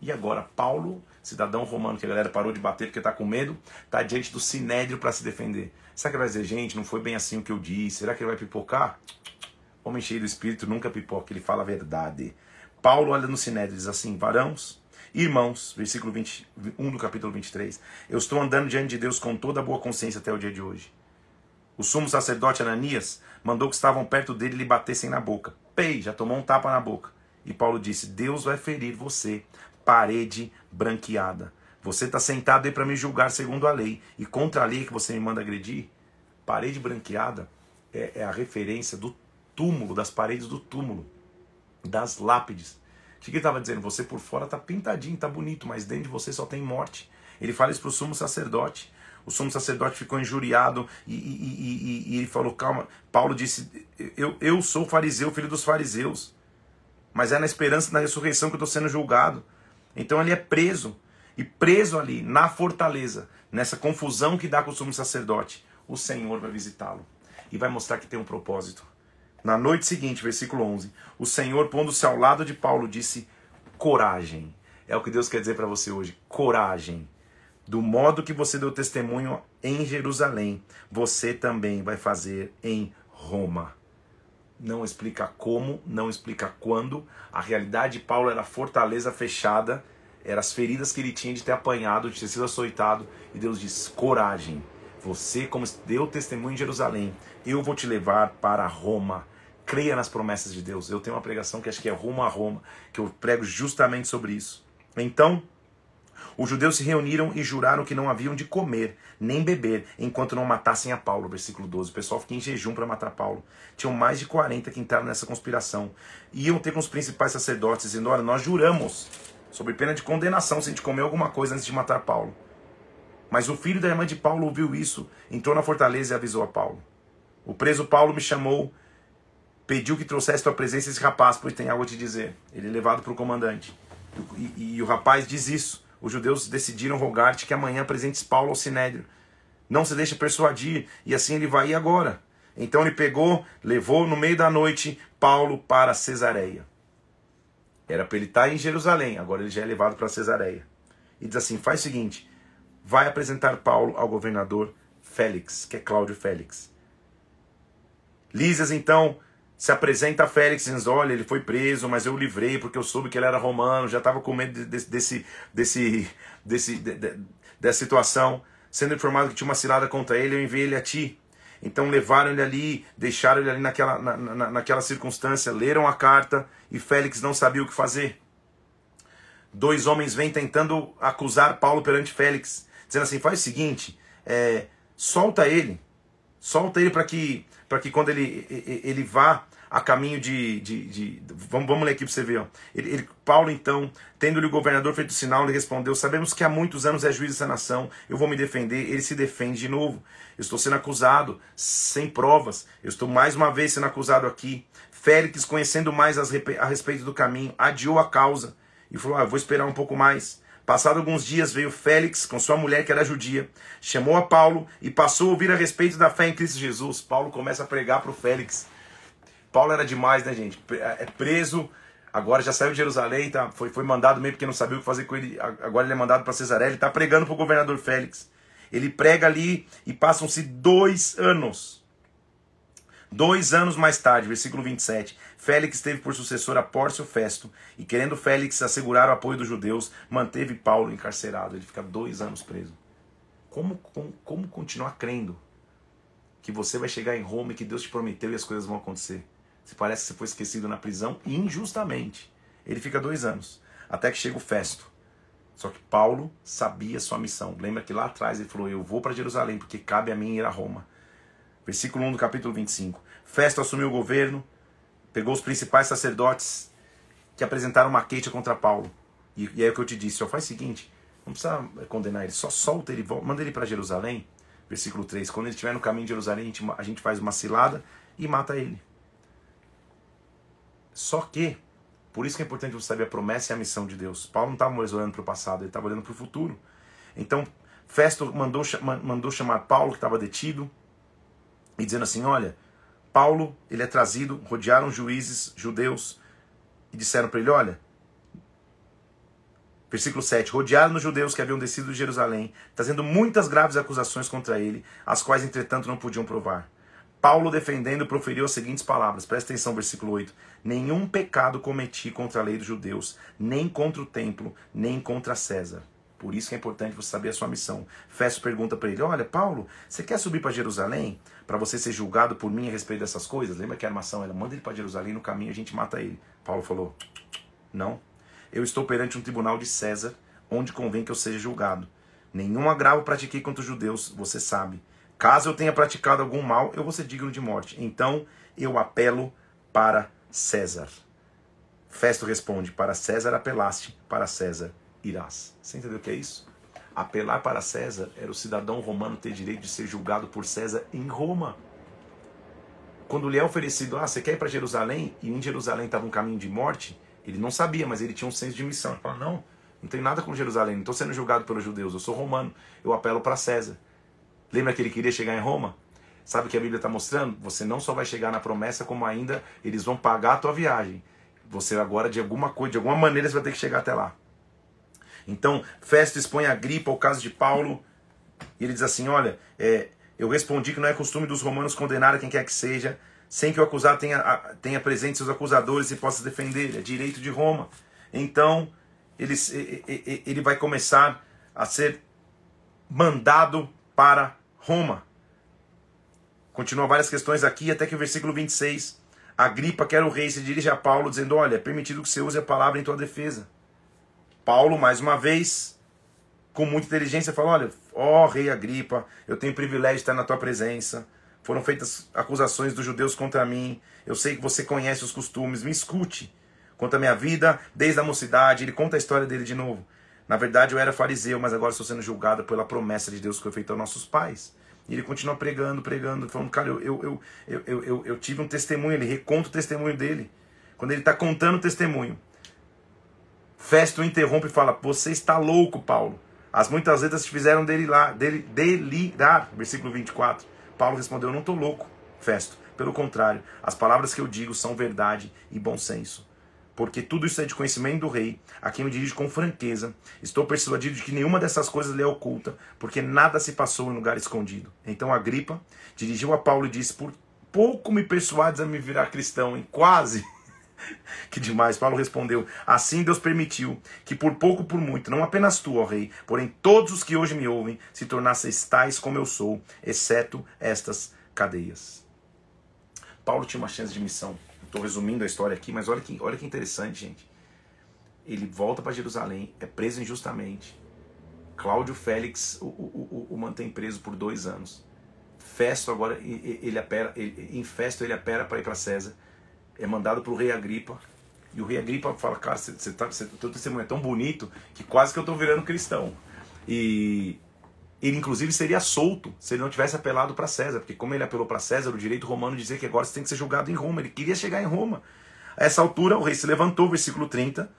E agora, Paulo, cidadão romano, que a galera parou de bater porque está com medo, está diante do sinédrio para se defender. Será que ele vai dizer, gente, não foi bem assim o que eu disse? Será que ele vai pipocar? Homem cheio do espírito nunca pipoca, ele fala a verdade. Paulo olha no sinédrio e diz assim: varãos, irmãos, versículo 21 do capítulo 23, eu estou andando diante de Deus com toda a boa consciência até o dia de hoje. O sumo sacerdote Ananias mandou que estavam perto dele lhe batessem na boca. Pei, já tomou um tapa na boca. E Paulo disse: Deus vai ferir você, parede branqueada. Você está sentado aí para me julgar segundo a lei. E contra a lei que você me manda agredir, parede branqueada é, é a referência do túmulo, das paredes do túmulo, das lápides. O que ele estava dizendo? Você por fora está pintadinho, está bonito, mas dentro de você só tem morte. Ele fala isso para o sumo sacerdote. O sumo sacerdote ficou injuriado e, e, e, e, ele falou: Calma. Paulo disse: eu, eu sou fariseu, filho dos fariseus, mas é na esperança da ressurreição que eu estou sendo julgado. Então ele é preso. E preso ali, na fortaleza, nessa confusão que dá com o sumo sacerdote, o Senhor vai visitá-lo e vai mostrar que tem um propósito. Na noite seguinte, versículo 11, o Senhor, pondo-se ao lado de Paulo, disse: coragem. É o que Deus quer dizer para você hoje: coragem. Do modo que você deu testemunho em Jerusalém, você também vai fazer em Roma. Não explica como, não explica quando. A realidade de Paulo era a fortaleza fechada, eram as feridas que ele tinha de ter apanhado, de ter sido açoitado. E Deus diz: coragem. Você, como deu testemunho em Jerusalém, eu vou te levar para Roma creia nas promessas de Deus. Eu tenho uma pregação que acho que é rumo a Roma, que eu prego justamente sobre isso. Então, os judeus se reuniram e juraram que não haviam de comer nem beber enquanto não matassem a Paulo. Versículo 12. O pessoal fica em jejum para matar Paulo. Tinham mais de 40 que entraram nessa conspiração. Iam ter com os principais sacerdotes, dizendo: Olha, nós juramos, sob pena de condenação, se a gente comer alguma coisa antes de matar Paulo. Mas o filho da irmã de Paulo ouviu isso, entrou na fortaleza e avisou a Paulo. O preso Paulo me chamou pediu que trouxesse tua presença esse rapaz, pois tem algo a te dizer. Ele é levado para o comandante. E, e, e, o rapaz diz isso. Os judeus decidiram rogar-te que amanhã apresentes Paulo ao sinédrio. Não se deixe persuadir, e assim ele vai agora. Então ele pegou, levou no meio da noite Paulo para Cesareia. Era para ele estar em Jerusalém, agora ele já é levado para Cesareia. E diz assim: faz o seguinte, vai apresentar Paulo ao governador Félix, que é Cláudio Félix. Lísias então se apresenta a Félix e diz: Olha, ele foi preso, mas eu o livrei porque eu soube que ele era romano, já estava com medo desse, desse, desse, desse, de, de, dessa situação. Sendo informado que tinha uma cilada contra ele, eu enviei ele a ti. Então levaram ele ali, deixaram ele ali naquela, na, na, naquela circunstância, leram a carta e Félix não sabia o que fazer. Dois homens vêm tentando acusar Paulo perante Félix, dizendo assim: faz o seguinte, é, solta ele, solta ele para que, que quando ele, ele vá a caminho de. de, de vamos, vamos ler aqui para você ver. Ó. Ele, ele, Paulo, então, tendo-lhe o governador feito sinal, ele respondeu: Sabemos que há muitos anos é juiz dessa nação, eu vou me defender. Ele se defende de novo. Eu estou sendo acusado sem provas. Eu estou mais uma vez sendo acusado aqui. Félix, conhecendo mais a respeito do caminho, adiou a causa e falou: ah, Vou esperar um pouco mais. Passado alguns dias veio Félix com sua mulher que era judia, chamou a Paulo e passou a ouvir a respeito da fé em Cristo Jesus. Paulo começa a pregar para o Félix Paulo era demais, né, gente? É preso, agora já saiu de Jerusalém, tá? foi, foi mandado meio porque não sabia o que fazer com ele. Agora ele é mandado para Cesaré, ele está pregando para o governador Félix. Ele prega ali e passam-se dois anos. Dois anos mais tarde, versículo 27, Félix teve por sucessor a Pórcio Festo, e querendo Félix assegurar o apoio dos judeus, manteve Paulo encarcerado. Ele fica dois anos preso. Como, como, como continuar crendo que você vai chegar em Roma e que Deus te prometeu e as coisas vão acontecer? Se parece que você foi esquecido na prisão injustamente. Ele fica dois anos, até que chega o Festo. Só que Paulo sabia sua missão. Lembra que lá atrás ele falou: Eu vou para Jerusalém, porque cabe a mim ir a Roma. Versículo 1 do capítulo 25. Festo assumiu o governo, pegou os principais sacerdotes que apresentaram uma queixa contra Paulo. E, e aí o que eu te disse: ó, faz o seguinte, não precisa condenar ele, só solta ele, manda ele para Jerusalém. Versículo 3. Quando ele estiver no caminho de Jerusalém, a gente, a gente faz uma cilada e mata ele. Só que, por isso que é importante você saber a promessa e a missão de Deus. Paulo não estava mais olhando para o passado, ele estava olhando para o futuro. Então, Festo mandou, mandou chamar Paulo, que estava detido, e dizendo assim: Olha, Paulo, ele é trazido, rodearam juízes judeus e disseram para ele: Olha, versículo 7: Rodearam os judeus que haviam descido de Jerusalém, trazendo muitas graves acusações contra ele, as quais, entretanto, não podiam provar. Paulo, defendendo, proferiu as seguintes palavras: presta atenção, versículo 8: Nenhum pecado cometi contra a lei dos judeus, nem contra o templo, nem contra César. Por isso que é importante você saber a sua missão. Festo pergunta para ele: Olha, Paulo, você quer subir para Jerusalém para você ser julgado por mim a respeito dessas coisas? Lembra que a armação ela manda ele para Jerusalém no caminho a gente mata ele. Paulo falou: Não. Eu estou perante um tribunal de César, onde convém que eu seja julgado. Nenhum agravo pratiquei contra os judeus, você sabe. Caso eu tenha praticado algum mal, eu vou ser digno de morte. Então eu apelo para César. Festo responde: Para César apelaste, para César irás. Você entendeu o que é isso? Apelar para César era o cidadão romano ter direito de ser julgado por César em Roma. Quando lhe é oferecido, ah, você quer ir para Jerusalém? E em Jerusalém estava um caminho de morte, ele não sabia, mas ele tinha um senso de missão. Ele falou, não, não tem nada com Jerusalém, não estou sendo julgado pelos judeus, eu sou romano, eu apelo para César. Lembra que ele queria chegar em Roma? Sabe o que a Bíblia está mostrando? Você não só vai chegar na promessa, como ainda eles vão pagar a tua viagem. Você agora, de alguma coisa, de alguma maneira, você vai ter que chegar até lá. Então, Festo expõe a gripa ao caso de Paulo, e ele diz assim: Olha, é, eu respondi que não é costume dos romanos condenar a quem quer que seja, sem que o acusado tenha, tenha presente seus acusadores e possa defender. É direito de Roma. Então, ele, ele vai começar a ser mandado para Roma. Continua várias questões aqui, até que o versículo 26, Agripa, que era o rei, se dirige a Paulo, dizendo: Olha, é permitido que você use a palavra em tua defesa. Paulo, mais uma vez, com muita inteligência, fala: Olha, ó rei Agripa, eu tenho o privilégio de estar na tua presença. Foram feitas acusações dos judeus contra mim. Eu sei que você conhece os costumes. Me escute. Conta a minha vida desde a mocidade. Ele conta a história dele de novo. Na verdade, eu era fariseu, mas agora estou sendo julgado pela promessa de Deus que foi feita aos nossos pais. E ele continua pregando, pregando, falando, cara, eu, eu, eu, eu, eu, eu tive um testemunho, ele reconta o testemunho dele. Quando ele está contando o testemunho, Festo interrompe e fala: Você está louco, Paulo. As muitas letras te fizeram delirar, delirar. Versículo 24. Paulo respondeu: Não estou louco, Festo. Pelo contrário, as palavras que eu digo são verdade e bom senso. Porque tudo isso é de conhecimento do rei, a quem me dirijo com franqueza. Estou persuadido de que nenhuma dessas coisas lhe é oculta, porque nada se passou em lugar escondido. Então Agripa dirigiu a Paulo e disse: Por pouco me persuades a me virar cristão, hein? Quase. que demais. Paulo respondeu: Assim Deus permitiu que por pouco por muito, não apenas tu, ó rei, porém todos os que hoje me ouvem, se tornasseis tais como eu sou, exceto estas cadeias. Paulo tinha uma chance de missão. Estou resumindo a história aqui, mas olha que, olha que interessante, gente. Ele volta para Jerusalém, é preso injustamente. Cláudio Félix o, o, o, o mantém preso por dois anos. Festo agora, ele apera, ele, em Festo ele apera para ir para César é mandado para o rei Agripa. E o rei Agripa fala, cara, você, tá, teu testemunho é tão bonito que quase que eu estou virando cristão. E ele inclusive seria solto se ele não tivesse apelado para César, porque como ele apelou para César, o direito romano dizia que agora você tem que ser julgado em Roma. Ele queria chegar em Roma. A essa altura, o rei se levantou, versículo 30,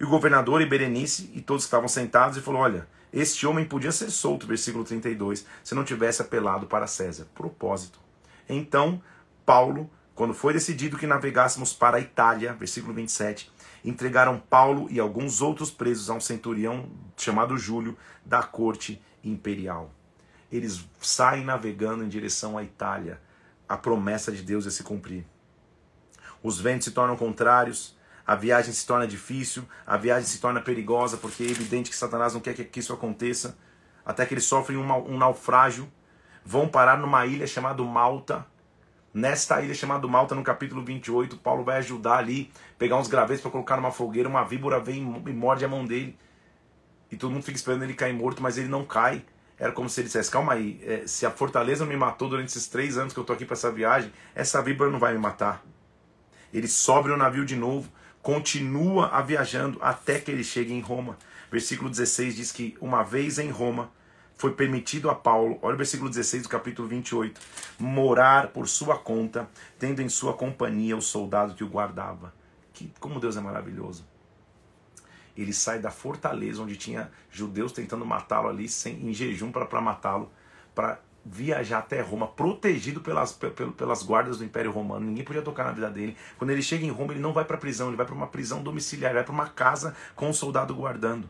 e o governador e Berenice e todos que estavam sentados e falou: Olha, este homem podia ser solto, versículo 32, se não tivesse apelado para César. Propósito. Então, Paulo quando foi decidido que navegássemos para a Itália, versículo 27, entregaram Paulo e alguns outros presos a um centurião chamado Júlio da corte imperial. Eles saem navegando em direção à Itália. A promessa de Deus é se cumprir. Os ventos se tornam contrários, a viagem se torna difícil, a viagem se torna perigosa, porque é evidente que Satanás não quer que isso aconteça, até que eles sofrem um naufrágio, vão parar numa ilha chamada Malta, Nesta ilha chamada Malta, no capítulo 28, Paulo vai ajudar ali, pegar uns gravetos para colocar numa fogueira, uma víbora vem e morde a mão dele. E todo mundo fica esperando ele cair morto, mas ele não cai. Era como se ele dissesse: Calma aí, é, se a fortaleza me matou durante esses três anos que eu estou aqui para essa viagem, essa víbora não vai me matar. Ele sobe o navio de novo, continua a viajando até que ele chegue em Roma. Versículo 16 diz que uma vez em Roma, foi permitido a Paulo, olha o versículo 16 do capítulo 28, morar por sua conta, tendo em sua companhia o soldado que o guardava. Que, como Deus é maravilhoso. Ele sai da fortaleza onde tinha judeus tentando matá-lo ali sem, em jejum para matá-lo, para viajar até Roma, protegido pelas, pelas guardas do Império Romano. Ninguém podia tocar na vida dele. Quando ele chega em Roma, ele não vai para prisão, ele vai para uma prisão domiciliar, vai para uma casa com um soldado guardando.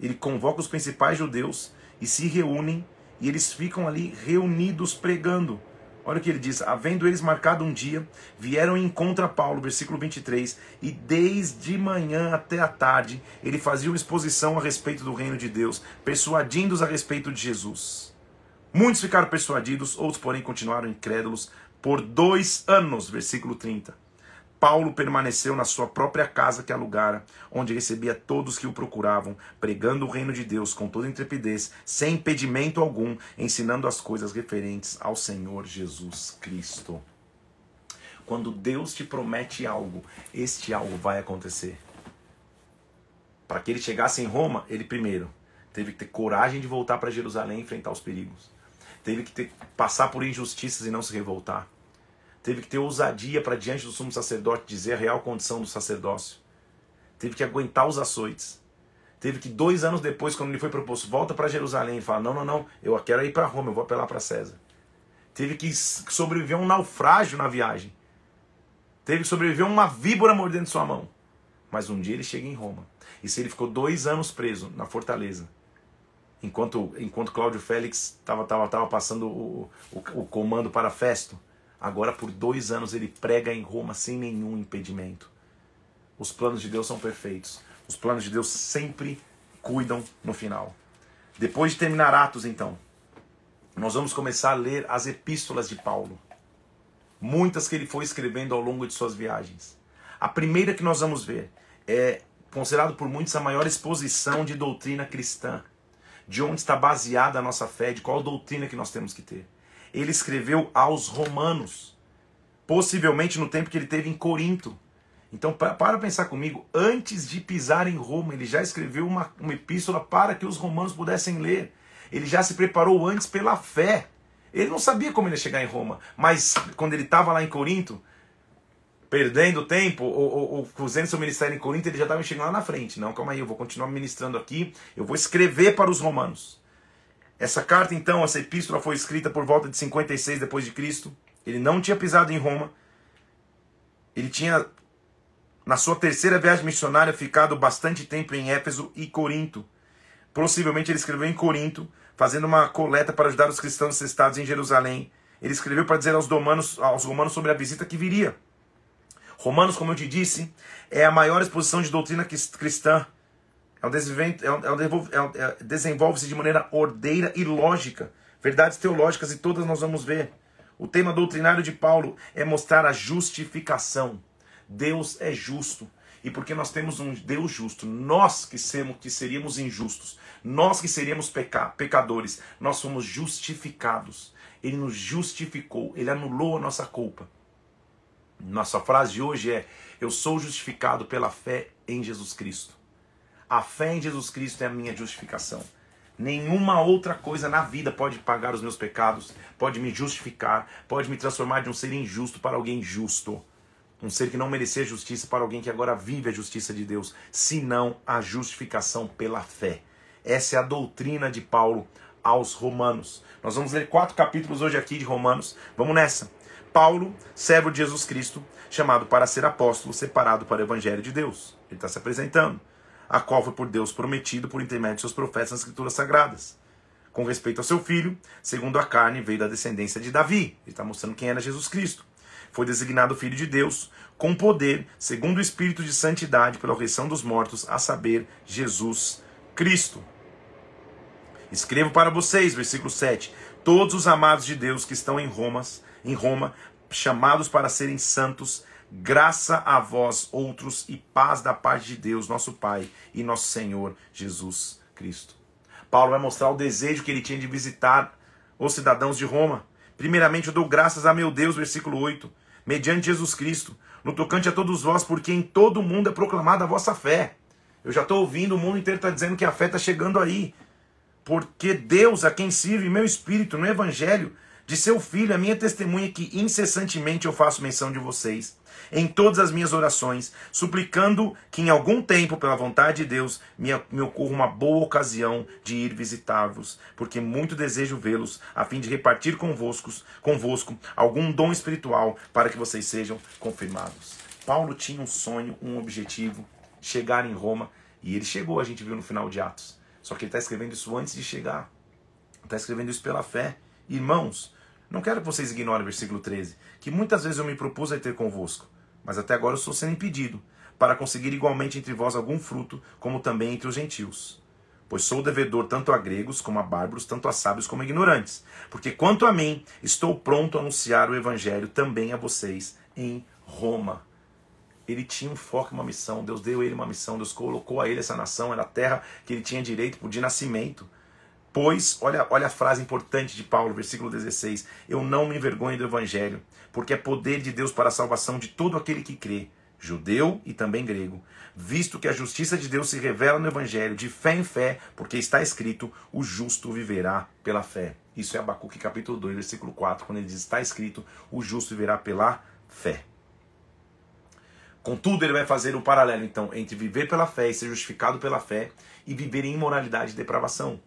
Ele convoca os principais judeus e se reúnem e eles ficam ali reunidos pregando. Olha o que ele diz: havendo eles marcado um dia, vieram em contra Paulo, versículo 23, e desde manhã até a tarde ele fazia uma exposição a respeito do reino de Deus, persuadindo-os a respeito de Jesus. Muitos ficaram persuadidos, outros, porém, continuaram incrédulos por dois anos, versículo 30. Paulo permaneceu na sua própria casa que alugara, onde recebia todos que o procuravam, pregando o reino de Deus com toda intrepidez, sem impedimento algum, ensinando as coisas referentes ao Senhor Jesus Cristo. Quando Deus te promete algo, este algo vai acontecer. Para que ele chegasse em Roma, ele primeiro teve que ter coragem de voltar para Jerusalém e enfrentar os perigos. Teve que ter, passar por injustiças e não se revoltar teve que ter ousadia para diante do sumo sacerdote dizer a real condição do sacerdócio. Teve que aguentar os açoites. Teve que dois anos depois, quando ele foi proposto, volta para Jerusalém, e fala: Não, não, não, eu quero ir para Roma, eu vou apelar para César. Teve que sobreviver a um naufrágio na viagem. Teve que sobreviver a uma víbora mordendo sua mão. Mas um dia ele chega em Roma. E se ele ficou dois anos preso na fortaleza, enquanto, enquanto Cláudio Félix estava tava, tava passando o, o, o comando para Festo, Agora, por dois anos, ele prega em Roma sem nenhum impedimento. Os planos de Deus são perfeitos. Os planos de Deus sempre cuidam no final. Depois de terminar Atos, então, nós vamos começar a ler as epístolas de Paulo. Muitas que ele foi escrevendo ao longo de suas viagens. A primeira que nós vamos ver é considerado por muitos a maior exposição de doutrina cristã. De onde está baseada a nossa fé, de qual doutrina que nós temos que ter ele escreveu aos romanos, possivelmente no tempo que ele teve em Corinto. Então, para pensar comigo, antes de pisar em Roma, ele já escreveu uma, uma epístola para que os romanos pudessem ler. Ele já se preparou antes pela fé. Ele não sabia como ele ia chegar em Roma, mas quando ele estava lá em Corinto, perdendo tempo, ou, ou, ou fazendo seu ministério em Corinto, ele já estava chegando lá na frente. Não, calma aí, eu vou continuar ministrando aqui, eu vou escrever para os romanos. Essa carta, então, essa epístola foi escrita por volta de 56 depois de Cristo. Ele não tinha pisado em Roma. Ele tinha, na sua terceira viagem missionária, ficado bastante tempo em Éfeso e Corinto. Possivelmente ele escreveu em Corinto, fazendo uma coleta para ajudar os cristãos estados em Jerusalém. Ele escreveu para dizer aos romanos, aos romanos sobre a visita que viria. Romanos, como eu te disse, é a maior exposição de doutrina cristã um desenvolve-se desenvolve de maneira ordeira e lógica. Verdades teológicas e todas nós vamos ver. O tema doutrinário de Paulo é mostrar a justificação. Deus é justo. E porque nós temos um Deus justo, nós que, sermos, que seríamos injustos, nós que seríamos peca, pecadores, nós somos justificados. Ele nos justificou, ele anulou a nossa culpa. Nossa frase de hoje é: Eu sou justificado pela fé em Jesus Cristo. A fé em Jesus Cristo é a minha justificação. Nenhuma outra coisa na vida pode pagar os meus pecados, pode me justificar, pode me transformar de um ser injusto para alguém justo. Um ser que não merecia justiça para alguém que agora vive a justiça de Deus, senão a justificação pela fé. Essa é a doutrina de Paulo aos Romanos. Nós vamos ler quatro capítulos hoje aqui de Romanos. Vamos nessa. Paulo, servo de Jesus Cristo, chamado para ser apóstolo, separado para o Evangelho de Deus. Ele está se apresentando a qual foi por Deus prometido por intermédio de seus profetas nas Escrituras Sagradas. Com respeito ao seu filho, segundo a carne, veio da descendência de Davi. Ele está mostrando quem era Jesus Cristo. Foi designado Filho de Deus, com poder, segundo o Espírito de Santidade, pela correção dos mortos, a saber, Jesus Cristo. Escrevo para vocês, versículo 7, todos os amados de Deus que estão em Roma, em Roma, chamados para serem santos, Graça a vós, outros, e paz da parte de Deus, nosso Pai e nosso Senhor Jesus Cristo. Paulo vai mostrar o desejo que ele tinha de visitar os cidadãos de Roma. Primeiramente, eu dou graças a meu Deus, versículo 8, mediante Jesus Cristo, no tocante a todos vós, porque em todo o mundo é proclamada a vossa fé. Eu já estou ouvindo, o mundo inteiro está dizendo que a fé está chegando aí. porque Deus, a quem sirve meu espírito no evangelho de seu filho, a minha testemunha que incessantemente eu faço menção de vocês em todas as minhas orações, suplicando que em algum tempo, pela vontade de Deus, me, me ocorra uma boa ocasião de ir visitar-vos, porque muito desejo vê-los, a fim de repartir convosco, convosco algum dom espiritual, para que vocês sejam confirmados. Paulo tinha um sonho, um objetivo, chegar em Roma, e ele chegou, a gente viu no final de Atos. Só que ele está escrevendo isso antes de chegar. Está escrevendo isso pela fé. Irmãos, não quero que vocês ignorem o versículo 13, que muitas vezes eu me propus a ter convosco, mas até agora eu estou sendo impedido, para conseguir igualmente entre vós algum fruto, como também entre os gentios. Pois sou devedor tanto a gregos como a bárbaros, tanto a sábios como a ignorantes. Porque quanto a mim, estou pronto a anunciar o evangelho também a vocês em Roma. Ele tinha um foco, uma missão. Deus deu ele uma missão. Deus colocou a ele essa nação. Era a terra que ele tinha direito de nascimento. Pois, olha, olha a frase importante de Paulo, versículo 16: Eu não me envergonho do evangelho, porque é poder de Deus para a salvação de todo aquele que crê, judeu e também grego, visto que a justiça de Deus se revela no evangelho de fé em fé, porque está escrito: o justo viverá pela fé. Isso é Abacuque capítulo 2, versículo 4, quando ele diz: está escrito: o justo viverá pela fé. Contudo, ele vai fazer o um paralelo então entre viver pela fé e ser justificado pela fé e viver em imoralidade e depravação.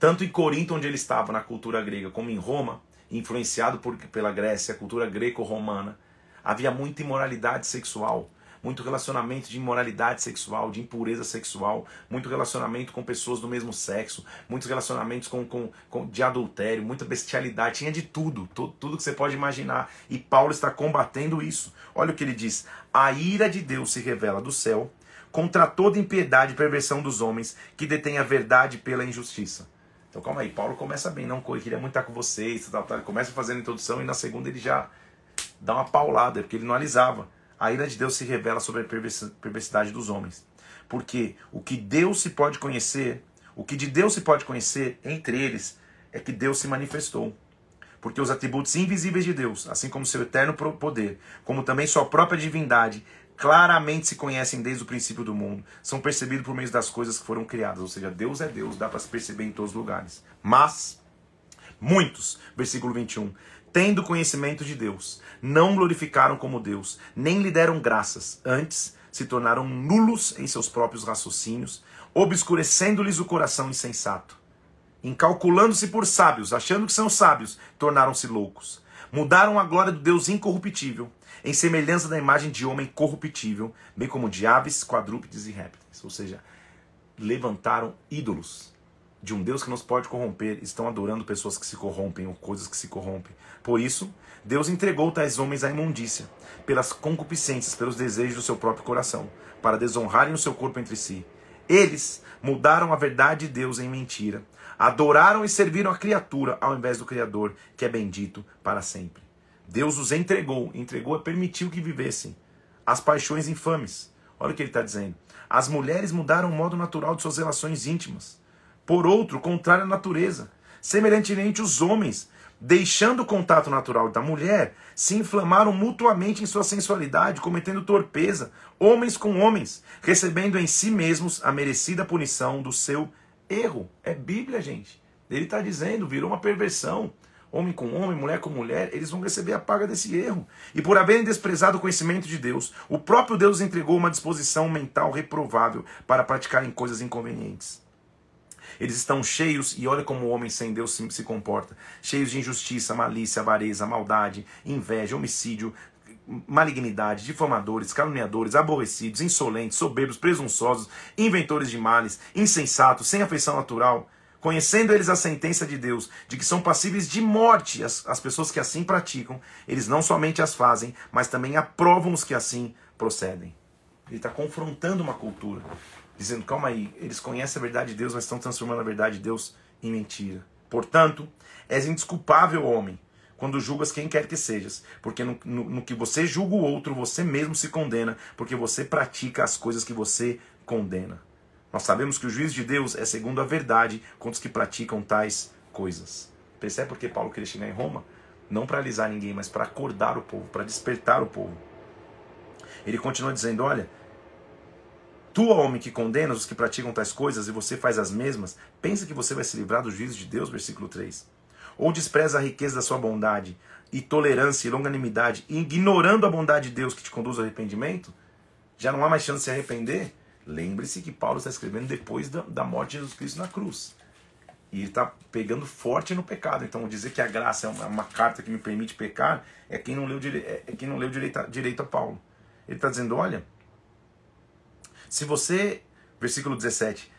Tanto em Corinto, onde ele estava, na cultura grega, como em Roma, influenciado por, pela Grécia, a cultura greco-romana, havia muita imoralidade sexual, muito relacionamento de imoralidade sexual, de impureza sexual, muito relacionamento com pessoas do mesmo sexo, muitos relacionamentos com, com, com de adultério, muita bestialidade, tinha de tudo, tudo, tudo que você pode imaginar. E Paulo está combatendo isso. Olha o que ele diz: a ira de Deus se revela do céu contra toda impiedade e perversão dos homens que detêm a verdade pela injustiça. Então calma aí, Paulo começa bem, não queria muito estar com vocês, tal, tal. começa fazendo a introdução e na segunda ele já dá uma paulada, porque ele não alisava. A ira de Deus se revela sobre a perversidade dos homens. Porque o que Deus se pode conhecer, o que de Deus se pode conhecer entre eles, é que Deus se manifestou. Porque os atributos invisíveis de Deus, assim como seu eterno poder, como também sua própria divindade, claramente se conhecem desde o princípio do mundo, são percebidos por meio das coisas que foram criadas. Ou seja, Deus é Deus, dá para se perceber em todos os lugares. Mas, muitos, versículo 21, tendo conhecimento de Deus, não glorificaram como Deus, nem lhe deram graças, antes se tornaram nulos em seus próprios raciocínios, obscurecendo-lhes o coração insensato. Incalculando-se por sábios, achando que são sábios, tornaram-se loucos. Mudaram a glória do Deus incorruptível em semelhança da imagem de homem corruptível, bem como de aves, quadrúpedes e répteis. Ou seja, levantaram ídolos de um Deus que nos pode corromper, estão adorando pessoas que se corrompem ou coisas que se corrompem. Por isso, Deus entregou tais homens à imundícia, pelas concupiscências, pelos desejos do seu próprio coração, para desonrarem o seu corpo entre si. Eles mudaram a verdade de Deus em mentira, adoraram e serviram a criatura ao invés do Criador, que é bendito para sempre. Deus os entregou, entregou e permitiu que vivessem as paixões infames. Olha o que ele está dizendo. As mulheres mudaram o modo natural de suas relações íntimas. Por outro, contrário à natureza. Semelhantemente, os homens, deixando o contato natural da mulher, se inflamaram mutuamente em sua sensualidade, cometendo torpeza, homens com homens, recebendo em si mesmos a merecida punição do seu erro. É Bíblia, gente. Ele está dizendo, virou uma perversão homem com homem, mulher com mulher, eles vão receber a paga desse erro. E por haverem desprezado o conhecimento de Deus, o próprio Deus entregou uma disposição mental reprovável para praticarem coisas inconvenientes. Eles estão cheios, e olha como o homem sem Deus se, se comporta: cheios de injustiça, malícia, avareza, maldade, inveja, homicídio, malignidade, difamadores, caluniadores, aborrecidos, insolentes, soberbos, presunçosos, inventores de males, insensatos, sem afeição natural Conhecendo eles a sentença de Deus, de que são passíveis de morte as, as pessoas que assim praticam, eles não somente as fazem, mas também aprovam os que assim procedem. Ele está confrontando uma cultura, dizendo: calma aí, eles conhecem a verdade de Deus, mas estão transformando a verdade de Deus em mentira. Portanto, és indesculpável, homem, quando julgas quem quer que sejas, porque no, no, no que você julga o outro, você mesmo se condena, porque você pratica as coisas que você condena. Nós sabemos que o juízo de Deus é segundo a verdade contra os que praticam tais coisas. Percebe por que Paulo queria chegar em Roma? Não para alisar ninguém, mas para acordar o povo, para despertar o povo. Ele continua dizendo: olha, Tu, homem que condenas os que praticam tais coisas e você faz as mesmas, pensa que você vai se livrar do juízo de Deus? Versículo 3. Ou despreza a riqueza da sua bondade e tolerância e longanimidade, ignorando a bondade de Deus que te conduz ao arrependimento? Já não há mais chance de se arrepender? Lembre-se que Paulo está escrevendo depois da, da morte de Jesus Cristo na cruz. E ele está pegando forte no pecado. Então, dizer que a graça é uma, uma carta que me permite pecar é quem não leu, é, é quem não leu direito, a, direito a Paulo. Ele está dizendo: olha, se você, versículo 17,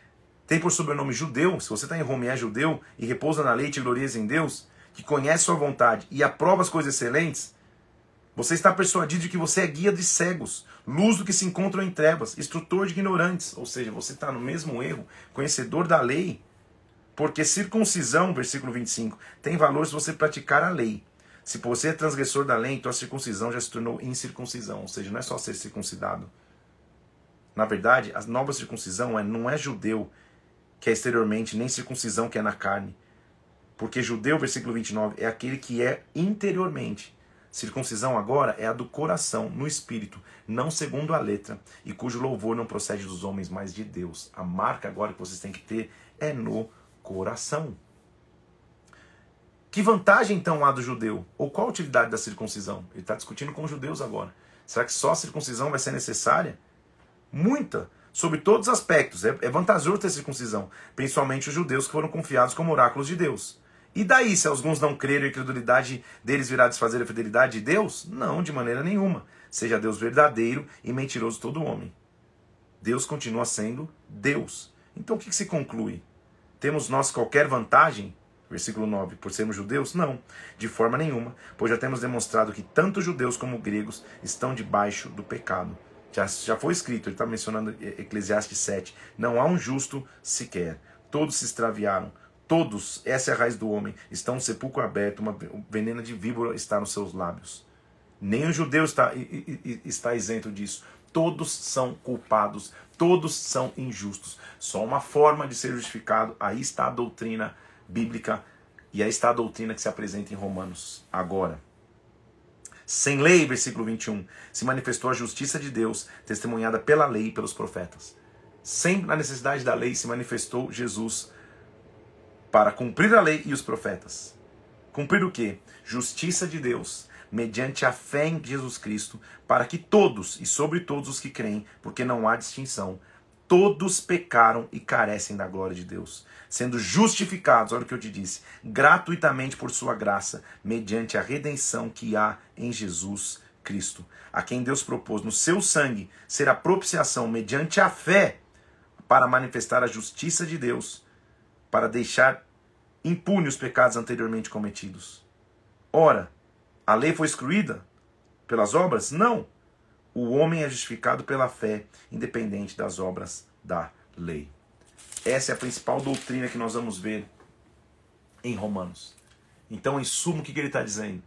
tem por sobrenome judeu, se você está em Roma e é judeu, e repousa na lei e glorias em Deus, que conhece sua vontade e aprova as coisas excelentes, você está persuadido de que você é guia de cegos, luz do que se encontram em trevas, instrutor de ignorantes. Ou seja, você está no mesmo erro, conhecedor da lei. Porque circuncisão, versículo 25, tem valor se você praticar a lei. Se você é transgressor da lei, então a circuncisão já se tornou incircuncisão. Ou seja, não é só ser circuncidado. Na verdade, a nova circuncisão é, não é judeu que é exteriormente, nem circuncisão que é na carne. Porque judeu, versículo 29, é aquele que é interiormente. Circuncisão agora é a do coração, no espírito, não segundo a letra, e cujo louvor não procede dos homens, mas de Deus. A marca agora que vocês têm que ter é no coração. Que vantagem então há do judeu? Ou qual a utilidade da circuncisão? Ele está discutindo com os judeus agora. Será que só a circuncisão vai ser necessária? Muita, sobre todos os aspectos. É, é vantajoso ter circuncisão, principalmente os judeus que foram confiados como oráculos de Deus. E daí, se alguns não creram e a incredulidade deles virá desfazer a fidelidade de Deus? Não, de maneira nenhuma. Seja Deus verdadeiro e mentiroso todo homem. Deus continua sendo Deus. Então o que, que se conclui? Temos nós qualquer vantagem? Versículo 9, por sermos judeus? Não, de forma nenhuma, pois já temos demonstrado que tanto judeus como gregos estão debaixo do pecado. Já, já foi escrito, ele está mencionando Eclesiastes 7. Não há um justo sequer. Todos se extraviaram. Todos, essa é a raiz do homem, estão no sepulcro aberto, uma venena de víbora está nos seus lábios. Nem o judeu está, está isento disso. Todos são culpados, todos são injustos. Só uma forma de ser justificado, aí está a doutrina bíblica e aí está a doutrina que se apresenta em Romanos. Agora, sem lei, versículo 21, se manifestou a justiça de Deus, testemunhada pela lei e pelos profetas. Sem a necessidade da lei se manifestou Jesus para cumprir a lei e os profetas. Cumprir o quê? Justiça de Deus, mediante a fé em Jesus Cristo, para que todos, e sobre todos os que creem, porque não há distinção, todos pecaram e carecem da glória de Deus, sendo justificados, olha o que eu te disse, gratuitamente por sua graça, mediante a redenção que há em Jesus Cristo, a quem Deus propôs no seu sangue ser a propiciação mediante a fé para manifestar a justiça de Deus para deixar impune os pecados anteriormente cometidos. Ora, a lei foi excluída pelas obras? Não. O homem é justificado pela fé, independente das obras da lei. Essa é a principal doutrina que nós vamos ver em Romanos. Então, em suma, o que ele está dizendo?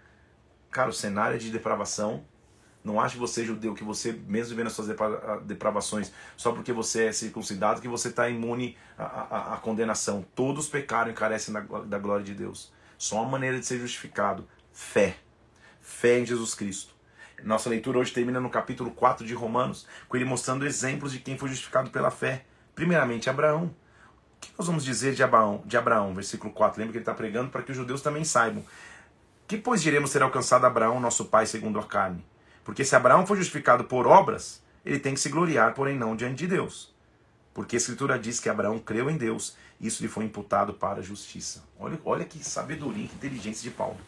Cara, o cenário é de depravação não ache você, judeu, que você, mesmo vivendo as suas depravações, só porque você é circuncidado, que você está imune à, à, à, condenação. Todos pecaram e carecem da, da glória de Deus. Só uma maneira de ser justificado: fé. Fé em Jesus Cristo. Nossa leitura hoje termina no capítulo 4 de Romanos, com ele mostrando exemplos de quem foi justificado pela fé. Primeiramente, Abraão. O que nós vamos dizer de Abraão? De Abraão, versículo 4. Lembra que ele está pregando para que os judeus também saibam. Que, pois, diremos ter alcançado Abraão, nosso pai, segundo a carne? Porque se Abraão foi justificado por obras, ele tem que se gloriar, porém não diante de Deus. Porque a Escritura diz que Abraão creu em Deus, e isso lhe foi imputado para a justiça. Olha, olha que sabedoria, que inteligência de Paulo.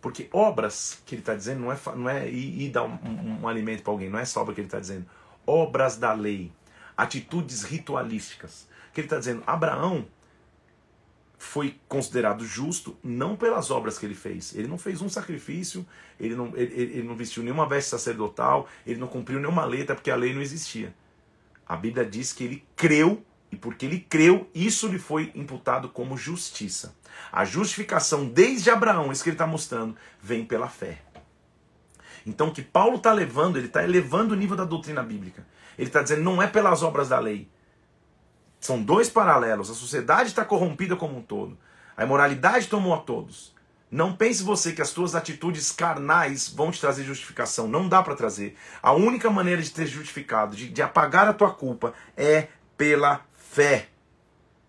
Porque obras que ele está dizendo não é, não é ir, ir dar um, um, um alimento para alguém, não é obra que ele está dizendo. Obras da lei, atitudes ritualísticas. Que ele está dizendo, Abraão foi considerado justo não pelas obras que ele fez. Ele não fez um sacrifício, ele não, ele, ele não vestiu nenhuma veste sacerdotal, ele não cumpriu nenhuma letra porque a lei não existia. A Bíblia diz que ele creu e porque ele creu, isso lhe foi imputado como justiça. A justificação desde Abraão, isso que ele está mostrando, vem pela fé. Então, o que Paulo está levando, ele está elevando o nível da doutrina bíblica. Ele está dizendo, não é pelas obras da lei, são dois paralelos. A sociedade está corrompida como um todo. A imoralidade tomou a todos. Não pense você que as tuas atitudes carnais vão te trazer justificação. Não dá para trazer. A única maneira de ter justificado, de, de apagar a tua culpa, é pela fé.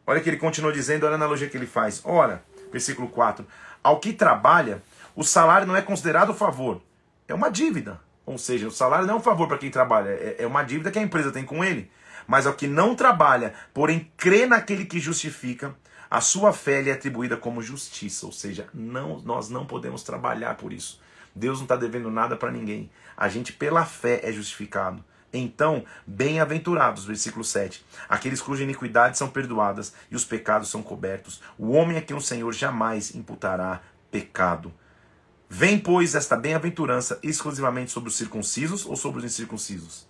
Olha que ele continua dizendo, olha a analogia que ele faz. Ora, versículo 4. Ao que trabalha, o salário não é considerado favor, é uma dívida. Ou seja, o salário não é um favor para quem trabalha, é, é uma dívida que a empresa tem com ele. Mas ao que não trabalha, porém crê naquele que justifica, a sua fé lhe é atribuída como justiça, ou seja, não, nós não podemos trabalhar por isso. Deus não está devendo nada para ninguém. A gente, pela fé, é justificado. Então, bem-aventurados, versículo 7, aqueles cujas iniquidades são perdoadas e os pecados são cobertos. O homem a quem o Senhor jamais imputará pecado. Vem, pois, esta bem-aventurança exclusivamente sobre os circuncisos ou sobre os incircuncisos?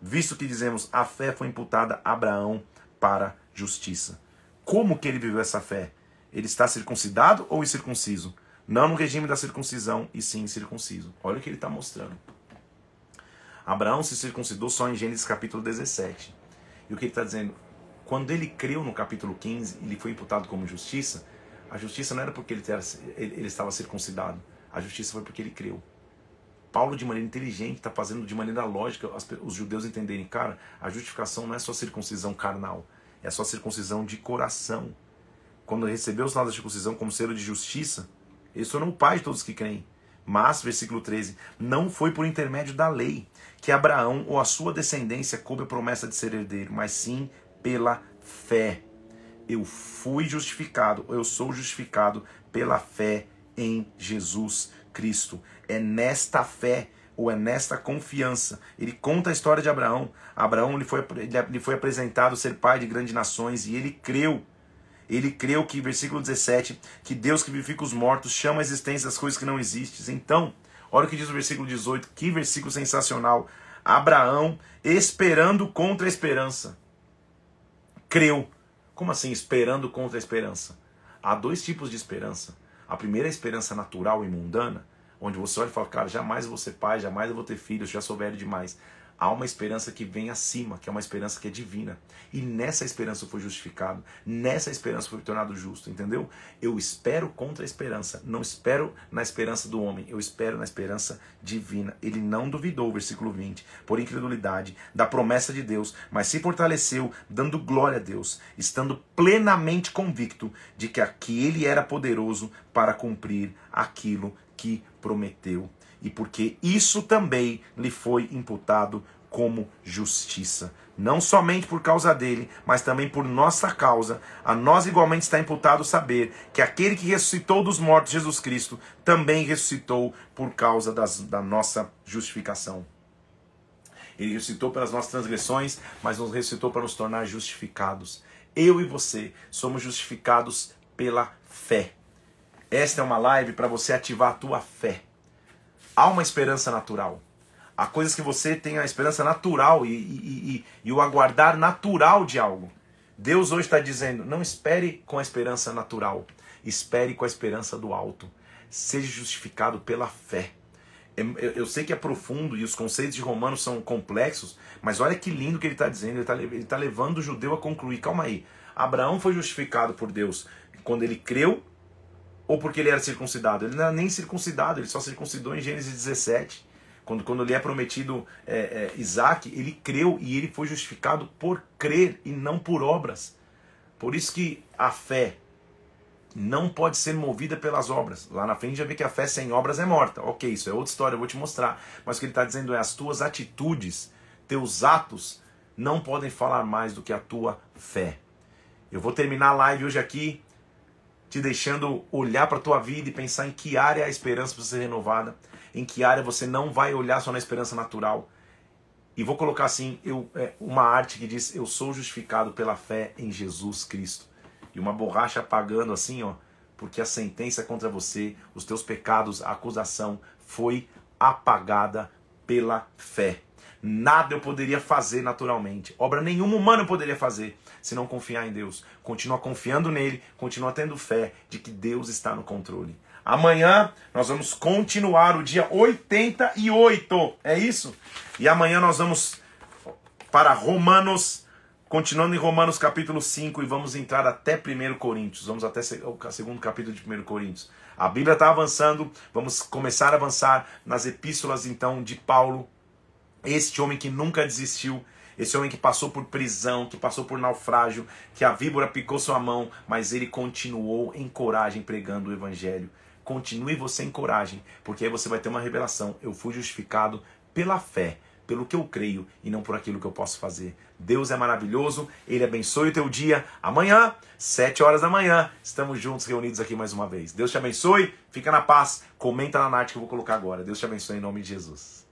Visto que dizemos, a fé foi imputada a Abraão para justiça. Como que ele viveu essa fé? Ele está circuncidado ou incircunciso? Não no regime da circuncisão, e sim circunciso. Olha o que ele está mostrando. Abraão se circuncidou só em Gênesis capítulo 17. E o que ele está dizendo? Quando ele creu no capítulo 15, ele foi imputado como justiça. A justiça não era porque ele, estava circuncidado. A justiça foi porque ele creu. Paulo, de maneira inteligente, está fazendo de maneira lógica os judeus entenderem, cara, a justificação não é só circuncisão carnal é sua circuncisão de coração. Quando recebeu os sinal da circuncisão como selo de justiça, ele se tornou o pai de todos que creem. Mas, versículo 13, não foi por intermédio da lei que Abraão ou a sua descendência coube a promessa de ser herdeiro, mas sim pela fé. Eu fui justificado, eu sou justificado pela fé em Jesus Cristo. É nesta fé ou é nesta confiança. Ele conta a história de Abraão. Abraão lhe foi, lhe foi apresentado ser pai de grandes nações e ele creu. Ele creu que, versículo 17, que Deus que vivifica os mortos chama a existência das coisas que não existem. Então, olha o que diz o versículo 18, que versículo sensacional. Abraão, esperando contra a esperança, creu. Como assim, esperando contra a esperança? Há dois tipos de esperança. A primeira esperança natural e mundana, onde você olha e fala, cara, jamais vou ser pai, jamais eu vou ter filhos, já sou velho demais. Há uma esperança que vem acima, que é uma esperança que é divina. E nessa esperança fui justificado, nessa esperança fui tornado justo, entendeu? Eu espero contra a esperança, não espero na esperança do homem, eu espero na esperança divina. Ele não duvidou, versículo 20, por incredulidade, da promessa de Deus, mas se fortaleceu, dando glória a Deus, estando plenamente convicto de que aquele era poderoso para cumprir aquilo que prometeu, e porque isso também lhe foi imputado como justiça. Não somente por causa dele, mas também por nossa causa. A nós igualmente está imputado saber que aquele que ressuscitou dos mortos, Jesus Cristo, também ressuscitou por causa das, da nossa justificação. Ele ressuscitou pelas nossas transgressões, mas nos ressuscitou para nos tornar justificados. Eu e você somos justificados pela fé. Esta é uma live para você ativar a tua fé. Há uma esperança natural. Há coisas que você tem a esperança natural e, e, e, e o aguardar natural de algo. Deus hoje está dizendo: não espere com a esperança natural, espere com a esperança do alto. Seja justificado pela fé. Eu, sei que é profundo e os conceitos de Romanos são complexos, mas olha que lindo que ele está dizendo. Ele está tá levando o judeu a concluir: calma aí. Abraão foi justificado por Deus quando ele creu ou porque ele era circuncidado? Ele não era nem circuncidado, ele só circuncidou em Gênesis 17. Quando, quando lhe é prometido é, é, Isaac, ele creu e ele foi justificado por crer e não por obras. Por isso que a fé não pode ser movida pelas obras. Lá na frente já vê que a fé sem obras é morta. Ok, isso é outra história, eu vou te mostrar. Mas o que ele está dizendo é as tuas atitudes, teus atos, não podem falar mais do que a tua fé. Eu vou terminar a live hoje aqui te deixando olhar para a tua vida e pensar em que área a esperança precisa ser renovada, em que área você não vai olhar só na esperança natural. E vou colocar assim, eu, é, uma arte que diz: Eu sou justificado pela fé em Jesus Cristo. E uma borracha apagando assim, ó, porque a sentença contra você, os teus pecados, a acusação foi apagada pela fé. Nada eu poderia fazer naturalmente. Obra nenhuma humana eu poderia fazer se não confiar em Deus. Continua confiando nele, continua tendo fé de que Deus está no controle. Amanhã nós vamos continuar o dia 88. É isso? E amanhã nós vamos para Romanos Continuando em Romanos capítulo 5 e vamos entrar até 1 Coríntios. Vamos até o segundo capítulo de 1 Coríntios. A Bíblia está avançando, vamos começar a avançar nas epístolas então de Paulo, este homem que nunca desistiu, esse homem que passou por prisão, que passou por naufrágio, que a víbora picou sua mão, mas ele continuou em coragem pregando o evangelho. Continue você em coragem, porque aí você vai ter uma revelação. Eu fui justificado pela fé, pelo que eu creio e não por aquilo que eu posso fazer. Deus é maravilhoso, Ele abençoe o teu dia. Amanhã, sete horas da manhã, estamos juntos, reunidos aqui mais uma vez. Deus te abençoe, fica na paz, comenta na arte que eu vou colocar agora. Deus te abençoe em nome de Jesus.